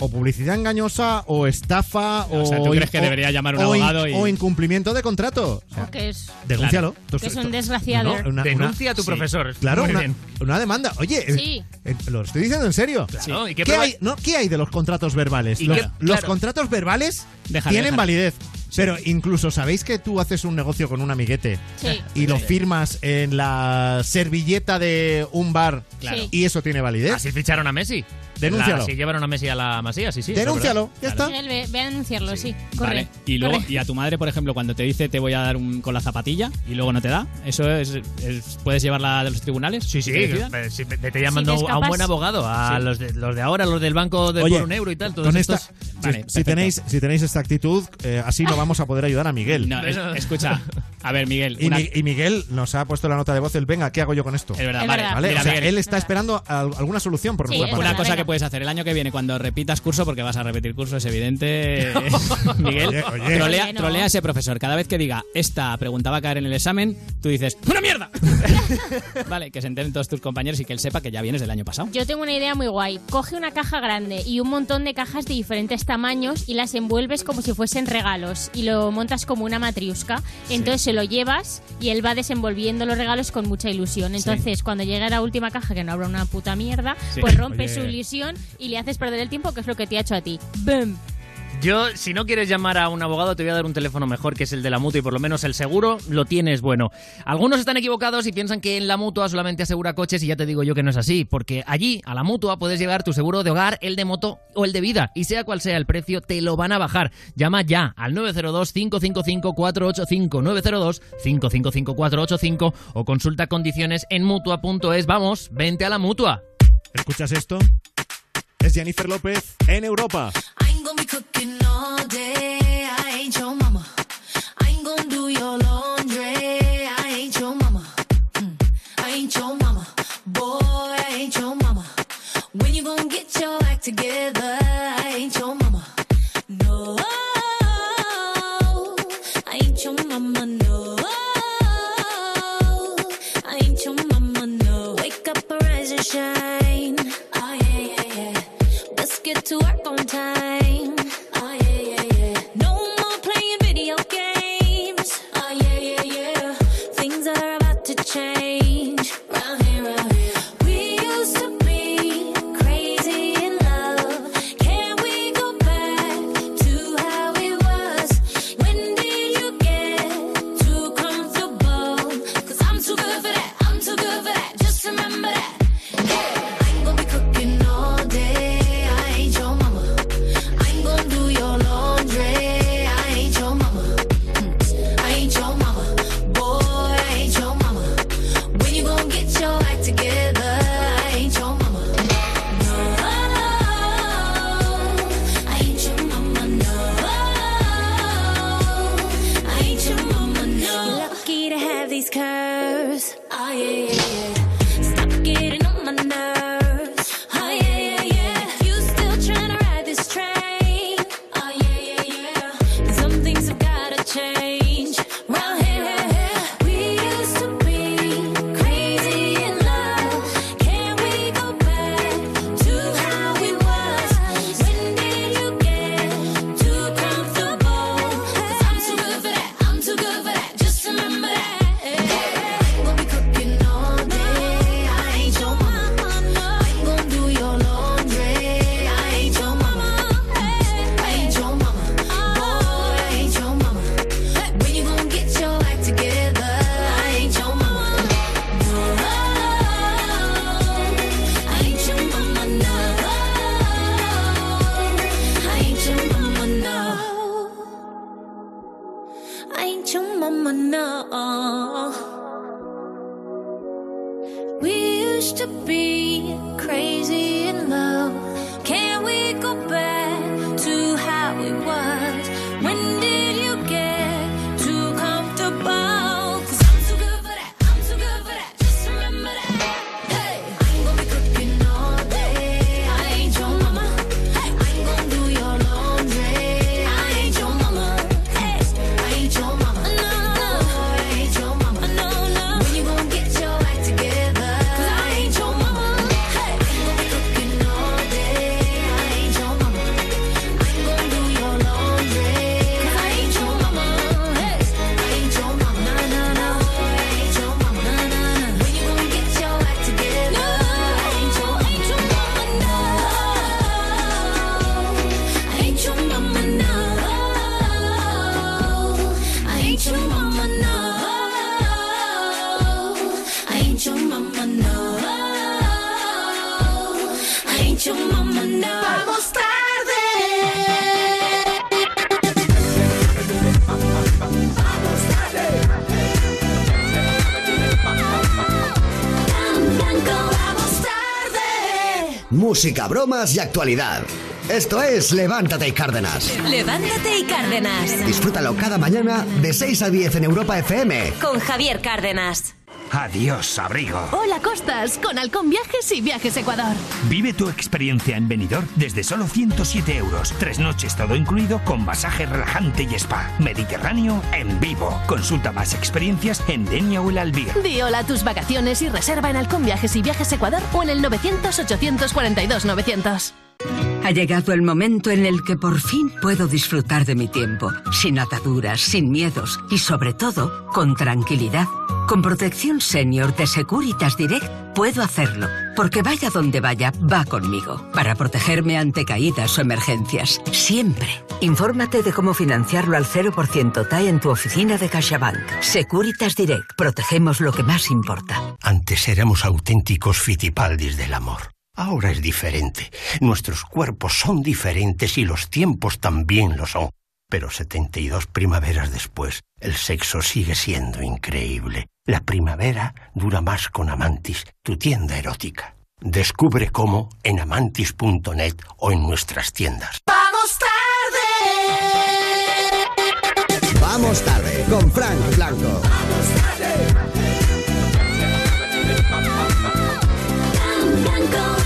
o publicidad engañosa o estafa o, O sea, ¿tú crees que debería llamar un o in- abogado y- o incumplimiento de contrato. O sea, O que es... denúncialo. Que es un desgraciado. No, una- Denuncia una- a tu sí. profesor. Claro, Muy una, bien. una demanda. Oye, eh, Sí. eh, lo estoy diciendo en serio. Claro, ¿y qué ¿Qué, prueba- hay, no, ¿Qué hay de los contratos verbales? ¿Y Los, qué- los claro. contratos verbales Déjale, tienen déjale. validez. Pero incluso, ¿sabéis que tú haces un negocio con un amiguete Sí. y lo firmas en la servilleta de un bar Claro. y eso tiene validez? Así ficharon a Messi. Denúncialo. Si llevaron a Messi a la Masía, sí, sí. Denúncialo, ya está. Miguel, ve, ve a anunciarlo, sí. Corre. Vale. Y luego, corre. y a tu madre, por ejemplo, cuando te dice te voy a dar un con la zapatilla y luego no te da, ¿eso es, es- puedes llevarla de los tribunales? Sí, sí, ¿Que decidan? eh, sí, vete llamando a un buen abogado, a Sí. los, de, los de ahora, los del banco de Oye, por un euro y tal, todos con esta, estos. si- Vale, si, perfecto. tenéis, si tenéis esta actitud, eh, así no vamos a poder ayudar a Miguel. No, es- escucha, a ver, Miguel, Y, una- Mi- y Miguel nos ha puesto la nota de voz, el venga, ¿qué hago yo con esto? es verdad, Es vale, verdad. ¿Vale? Mira, o sea, Miguel, él está esperando al- alguna solución por Sí, nuestra es parte. Una cosa que puedes hacer el año que viene cuando repitas curso, porque vas a repetir curso, es evidente. Miguel, Oye, oye. trolea, Oye, no. trolea a ese profesor. Cada vez que diga esta pregunta va a caer en el examen, tú dices ¡Una mierda! vale, que se enteren todos tus compañeros y que él sepa que ya vienes del año pasado. Yo tengo una idea muy guay. Coge una caja grande y un montón de cajas de diferentes tamaños y las envuelves como si fuesen regalos y lo montas como una matriusca. Entonces se lo llevas y él va desenvolviendo los regalos con mucha ilusión. Entonces, cuando llegue a la última caja, que no habrá una puta mierda, Sí. pues rompe Oye. su ilusión y le haces perder el tiempo, que es lo que te ha hecho a ti. ¡Bum! Yo, si no quieres llamar a un abogado, te voy a dar un teléfono mejor, que es el de la mutua, y por lo menos el seguro lo tienes bueno. Algunos están equivocados y piensan que en la mutua solamente asegura coches, y ya te digo yo que no es así, porque allí, a la mutua, puedes llevar tu seguro de hogar, el de moto o el de vida, y sea cual sea el precio, te lo van a bajar. Llama ya al 902-555-485, 902-555-485 o consulta condiciones en mutua.es. Vamos, vente a la mutua. ¿Escuchas esto? Es Jennifer López en Europa. When you gonna get your act together? I ain't your mama. Música, bromas y actualidad. Esto es Levántate y Cárdenas. Levántate y Cárdenas. Disfrútalo cada mañana de 6 a 10 en Europa FM. Con Javier Cárdenas. Adiós, abrigo. Hola, Costas. Con Halcón Viajes y Viajes Ecuador. Vive tu experiencia en Benidorm desde solo 107 euros. Tres noches todo incluido con masaje relajante y spa. Mediterráneo en vivo. Consulta más experiencias en Denia o el Albir. Di hola a tus vacaciones y reserva en Halcón Viajes y Viajes Ecuador o en el 900-842-900. Ha llegado el momento en el que por fin puedo disfrutar de mi tiempo, sin ataduras, sin miedos y sobre todo con tranquilidad. Con protección senior de Securitas Direct puedo hacerlo, porque vaya donde vaya, va conmigo, para protegerme ante caídas o emergencias, siempre. Infórmate de cómo financiarlo al 0% TAE en tu oficina de CaixaBank. Securitas Direct, protegemos lo que más importa. Antes éramos auténticos fitipaldis del amor. Ahora es diferente. Nuestros cuerpos son diferentes y los tiempos también lo son. Pero 72 primaveras después, el sexo sigue siendo increíble. La primavera dura más con Amantis, tu tienda erótica. Descubre cómo en amantis.net o en nuestras tiendas. ¡Vamos tarde! Vamos tarde con Frank Blanco. How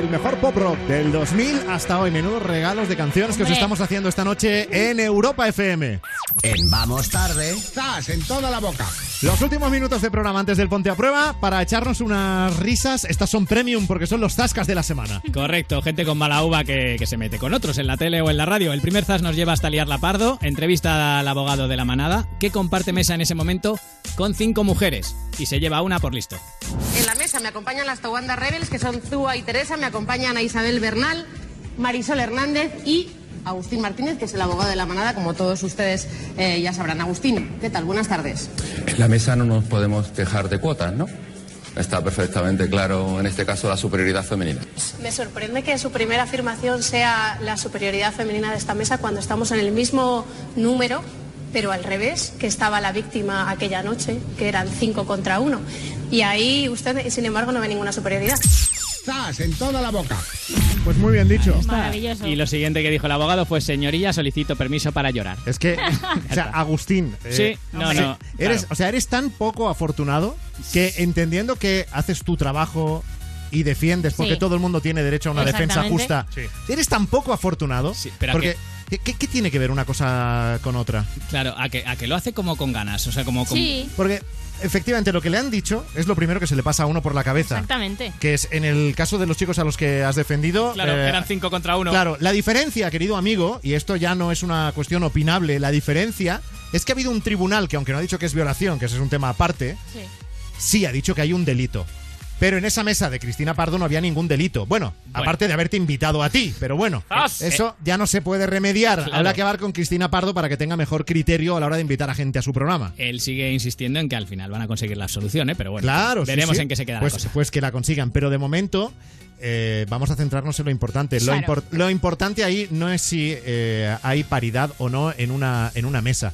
El mejor pop rock del 2000 hasta hoy. Menudos regalos de canciones que os estamos haciendo esta noche en Europa FM. En Vamos Tarde. Estás en toda la boca. Los últimos minutos de programa antes del Ponte a Prueba para echarnos unas risas. Estas son premium porque son los zascas de la semana. Correcto, gente con mala uva que, que se mete con otros en la tele o en la radio. El primer zas nos lleva hasta liarla pardo. Entrevista al abogado de la manada que comparte mesa en ese momento con cinco mujeres y se lleva una por listo. En la mesa me acompañan las Towanda Rebels, que son Zúa y Teresa, me acompañan a Isabel Bernal, Marisol Hernández y Agustín Martínez, que es el abogado de la manada, como todos ustedes eh, ya sabrán. Agustín, ¿qué tal? Buenas tardes. En la mesa no nos podemos quejar de cuotas, ¿no? Está perfectamente claro, en este caso, la superioridad femenina. Me sorprende que su primera afirmación sea la superioridad femenina de esta mesa cuando estamos en el mismo número, pero al revés, que estaba la víctima aquella noche, que eran cinco contra uno. Y ahí usted, sin embargo, no ve ninguna superioridad. ¡Zas! En toda la boca. Pues muy bien dicho. Maravilloso. Y lo siguiente que dijo el abogado fue, señoría, solicito permiso para llorar. Es que, o sea, Agustín. eh, Sí, no, no, Eres, claro. O sea, eres tan poco afortunado que entendiendo que haces tu trabajo y defiendes, porque Sí. todo el mundo tiene derecho a una defensa justa, eres tan poco afortunado. pero a porque, ¿qué, qué- qué tiene que ver una cosa con otra? Claro, a que, a que lo hace como con ganas, o sea, como con... Porque efectivamente lo que le han dicho es lo primero que se le pasa a uno por la cabeza. Exactamente. Que es en el caso de los chicos a los que has defendido. Claro, eh, eran cinco contra uno. Claro, la diferencia, querido amigo, y esto ya no es una cuestión opinable, la diferencia es que ha habido un tribunal que, aunque no ha dicho que es violación, que ese es un tema aparte, sí ha dicho que hay un delito. Pero en esa mesa de Cristina Pardo no había ningún delito. Bueno, aparte de haberte invitado a ti, pero bueno, ¡Zas! eso ya no se puede remediar. Claro. Habrá que hablar con Cristina Pardo para que tenga mejor criterio a la hora de invitar a gente a su programa. Él sigue insistiendo en que al final van a conseguir la solución, ¿eh? pero bueno, Claro, veremos sí. en qué se queda pues, la cosa. Pues que la consigan, pero de momento eh, vamos a centrarnos en lo importante. Lo, Claro. impor- lo importante ahí no es si eh, hay paridad o no en una, en una mesa.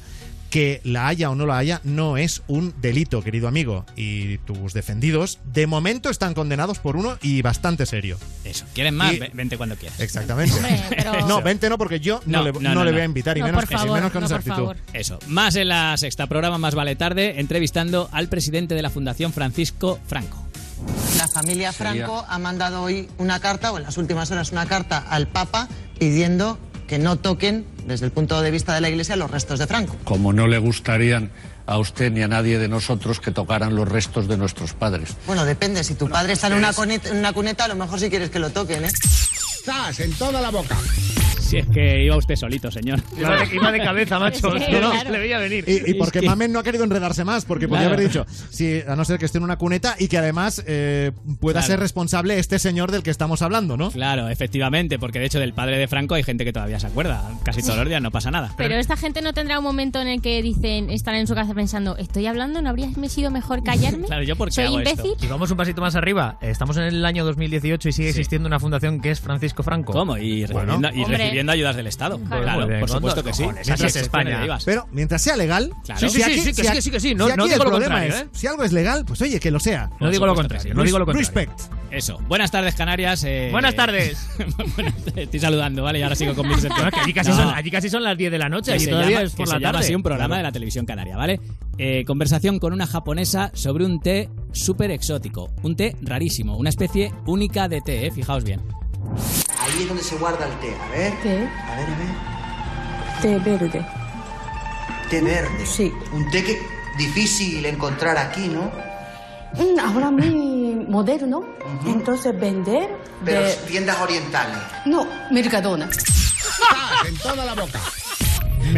Que la haya o no la haya no es un delito, querido amigo. Y tus defendidos, de momento, están condenados por uno y bastante serio. Eso, ¿quieren más? Y- Vente cuando quieras. Exactamente. No, vente no, porque yo no, le, no le voy a invitar y menos, y menos con esa actitud. Eso. Más en la sexta programa, más vale tarde, entrevistando al presidente de la Fundación Francisco Franco. La familia Franco ha mandado hoy una carta, o en las últimas horas una carta al Papa pidiendo que no toquen, desde el punto de vista de la Iglesia, los restos de Franco. como no le gustarían a usted ni a nadie de nosotros que tocaran los restos de nuestros padres. Bueno, depende, si tu padre está en una, cuneta, en una cuneta, a lo mejor sí quieres que lo toquen, ¿eh? ¡Zas! En toda la boca. Si es que iba usted solito, señor. Iba de- iba de cabeza, macho. Sí, No, no, claro. le veía venir. Y, y porque Es que- Mamen no ha querido enredarse más, porque podría Claro. haber dicho, sí, a no ser que esté en una cuneta y que además eh, pueda Claro. ser responsable este señor del que estamos hablando, ¿no? Claro, efectivamente, porque de hecho del padre de Franco hay gente que todavía se acuerda. Casi todos los días no pasa nada. Pero esta gente no tendrá un momento en el que dicen, están en su casa pensando, ¿estoy hablando? ¿No habría sido mejor callarme? Claro, yo por qué ¿Soy hago imbécil? Y vamos un pasito más arriba. Estamos en el año 2018 y sigue existiendo una fundación que es Francisco Franco. ¿Cómo? Y recibiendo, y ayudas del Estado. Claro. Claro, Muy bien, por supuesto que sí. es España. Pero mientras sea legal, Claro. Sí, sí, sí, sí, que sí, que sí, que sí. No- si no aquí digo lo contrario, es, ¿eh? si algo es legal, pues oye, que lo sea. No digo lo contrario, no digo lo contrario. Respect. Eso. Buenas tardes, Canarias. eh, Buenas tardes. estoy saludando, ¿vale? Y ahora sigo con que allí, casi No. son, allí casi son las 10 de la noche, se todavía es por la tarde. así un programa de la televisión canaria, ¿vale? Eh, conversación con una japonesa sobre un té súper exótico. Un té rarísimo, una especie única de té, ¿eh? Fijaos bien. Ahí es donde se guarda el té. A ver. ¿Qué? A ver, a ver. Té verde. Té verde. Sí. Un té que difícil encontrar aquí, ¿no? Mm, ahora muy moderno. Entonces vender Pero de... tiendas orientales. No, Mercadona. en toda la boca.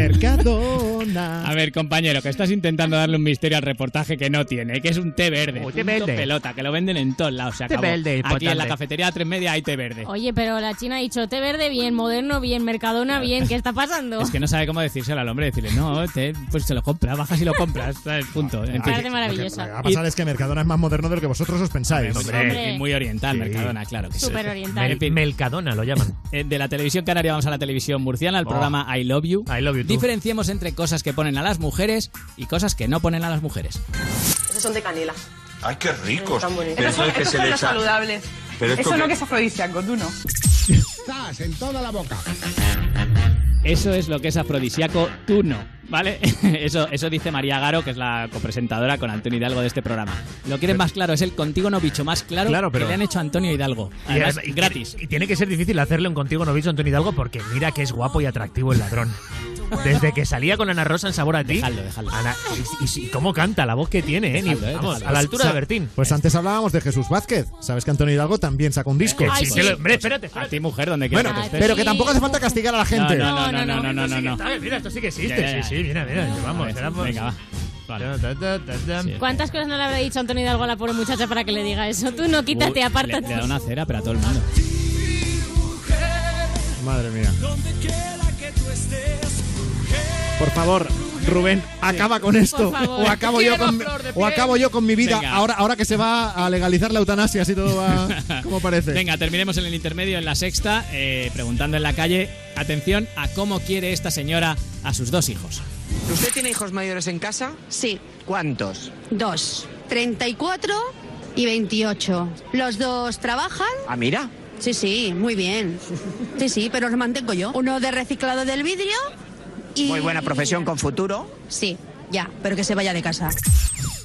Mercadona. A ver, compañero, que estás intentando darle un misterio al reportaje que no tiene, que es un té verde. Oh, té verde. pelota, que lo venden en todos lados. Se Té acabó. verde, Aquí en la cafetería a tres media hay té verde. Oye, pero la China ha dicho té verde bien, moderno bien, Mercadona bien, ¿qué está pasando? Es que no sabe cómo decírselo al hombre, decirle, no, té, pues se lo compra, bajas y lo compras, ¿sabes? Punto. En fin. Parece maravillosa. Lo que va a pasar es que Mercadona es más moderno de lo que vosotros os pensáis. Hombre, muy oriental, Sí. Mercadona, claro que sí. Súper oriental. En fin, Melcadona lo llaman. eh, de la televisión canaria vamos a la televisión murciana, al Oh. programa I Love You. I love you. Diferenciemos entre cosas que ponen a las mujeres y cosas que no ponen a las mujeres. Esos son de canela. Ay, qué ricos. Están bonitos. Son, eso es que estos se son le los echa- saludables. Pero esto Eso no que- que es afrodisíaco, tú no. ¡Zas! En toda la boca. Eso es lo que es afrodisíaco, tú no, ¿vale? Eso, eso dice María Garo, que es la copresentadora con Antonio Hidalgo de este programa. Lo quieren más claro, es el contigo no bicho más claro, Claro, pero- que le han hecho a Antonio Hidalgo. Y, Además, además- y- gratis. Y, tiene que ser difícil hacerle un contigo novicio a Antonio Hidalgo porque mira que es guapo y atractivo el ladrón. Desde que salía con Ana Rosa en Sabor a ti. Dejadlo, dejadlo. Ana- y, y sí, cómo canta, la voz que tiene, ¿eh? Ni- Dejadlo, eh, vamos, dejadlo. a la altura de Bertín. Pues antes hablábamos de Jesús Vázquez. Sabes que Antonio Hidalgo también sacó un disco. Que sí, que lo- hombre, espérate, A ti, mujer, donde quieras Bueno, que estés. pero que tampoco hace falta castigar a la gente. No, no, no, no, no, no, no, mira, esto sí que existe. Ya, ya, ya. Sí, sí, mira, mira. Vamos, Venga, va. Vale. Sí. ¿Cuántas cosas no le habrá dicho Antonio Hidalgo a la pobre muchacha para que le diga eso? Tú no, quítate, Uy, apártate. Le, le da una cera, pero a todo el mundo. Madre mía. Por favor, Rubén, acaba con esto. Favor. O acabo yo con, o acabo yo con mi vida. Venga. Ahora, ahora que se va a legalizar la eutanasia, así todo va como parece. Venga, terminemos en el intermedio, en la sexta, eh, preguntando en la calle, atención a cómo quiere esta señora a sus dos hijos. ¿Usted tiene hijos mayores en casa? Sí, ¿Cuántos? dos. 34 y 28. Los dos trabajan. Ah, mira. Sí, sí, muy bien. Sí, sí, pero los mantengo yo. Uno de reciclado del vidrio y... Muy buena profesión con futuro. Sí, ya, pero que se vaya de casa.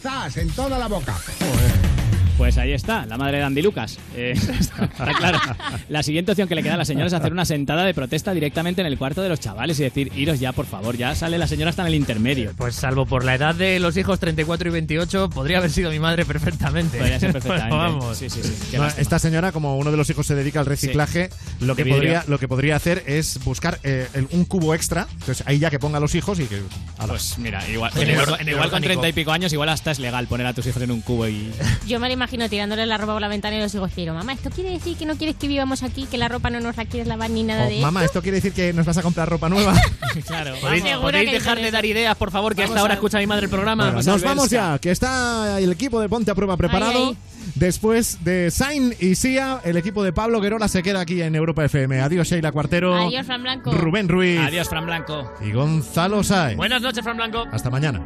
¡Zas! En toda la boca. Pues ahí está, la madre de Andy Lucas. Eh, está claro. La siguiente opción que le queda a la señora es hacer una sentada de protesta directamente en el cuarto de los chavales y decir, iros ya, por favor, ya sale la señora hasta en el intermedio. Pues salvo por la edad de los hijos 34 y 28, podría haber sido mi madre perfectamente. Podría ser perfectamente. Vamos. Sí, sí, sí. No, esta señora, como uno de los hijos se dedica al reciclaje, lo, De que vidrio. podría, lo que podría hacer es buscar eh, el- un cubo extra. Entonces ahí ya que ponga a los hijos y que. ala. Pues mira, igual, En el igual, or- en el igual con orgánico. treinta y pico años, igual hasta es legal poner a tus hijos en un cubo y... Yo me lo imagino tirándole la ropa por la ventana y los hijos mamá, ¿esto quiere decir que no quieres que vivamos aquí, que la ropa no nos la quieres lavar ni nada Oh, de mamá, esto? esto quiere decir que nos vas a comprar ropa nueva. claro. ¿Podéis, podéis que dejar de dar ideas, por favor, que Vamos hasta ahora a- escucha mi madre el programa? Bueno, a nos vamos ya, que está el equipo de Ponte a Prueba preparado. Ay, Después de Sain y Sia, el equipo de Pablo Guerola se queda aquí en Europa FM. Adiós, Sheila Cuartero. Adiós, Fran Blanco. Rubén Ruiz. Adiós, Fran Blanco. Y Gonzalo Sainz. Buenas noches, Fran Blanco. Hasta mañana.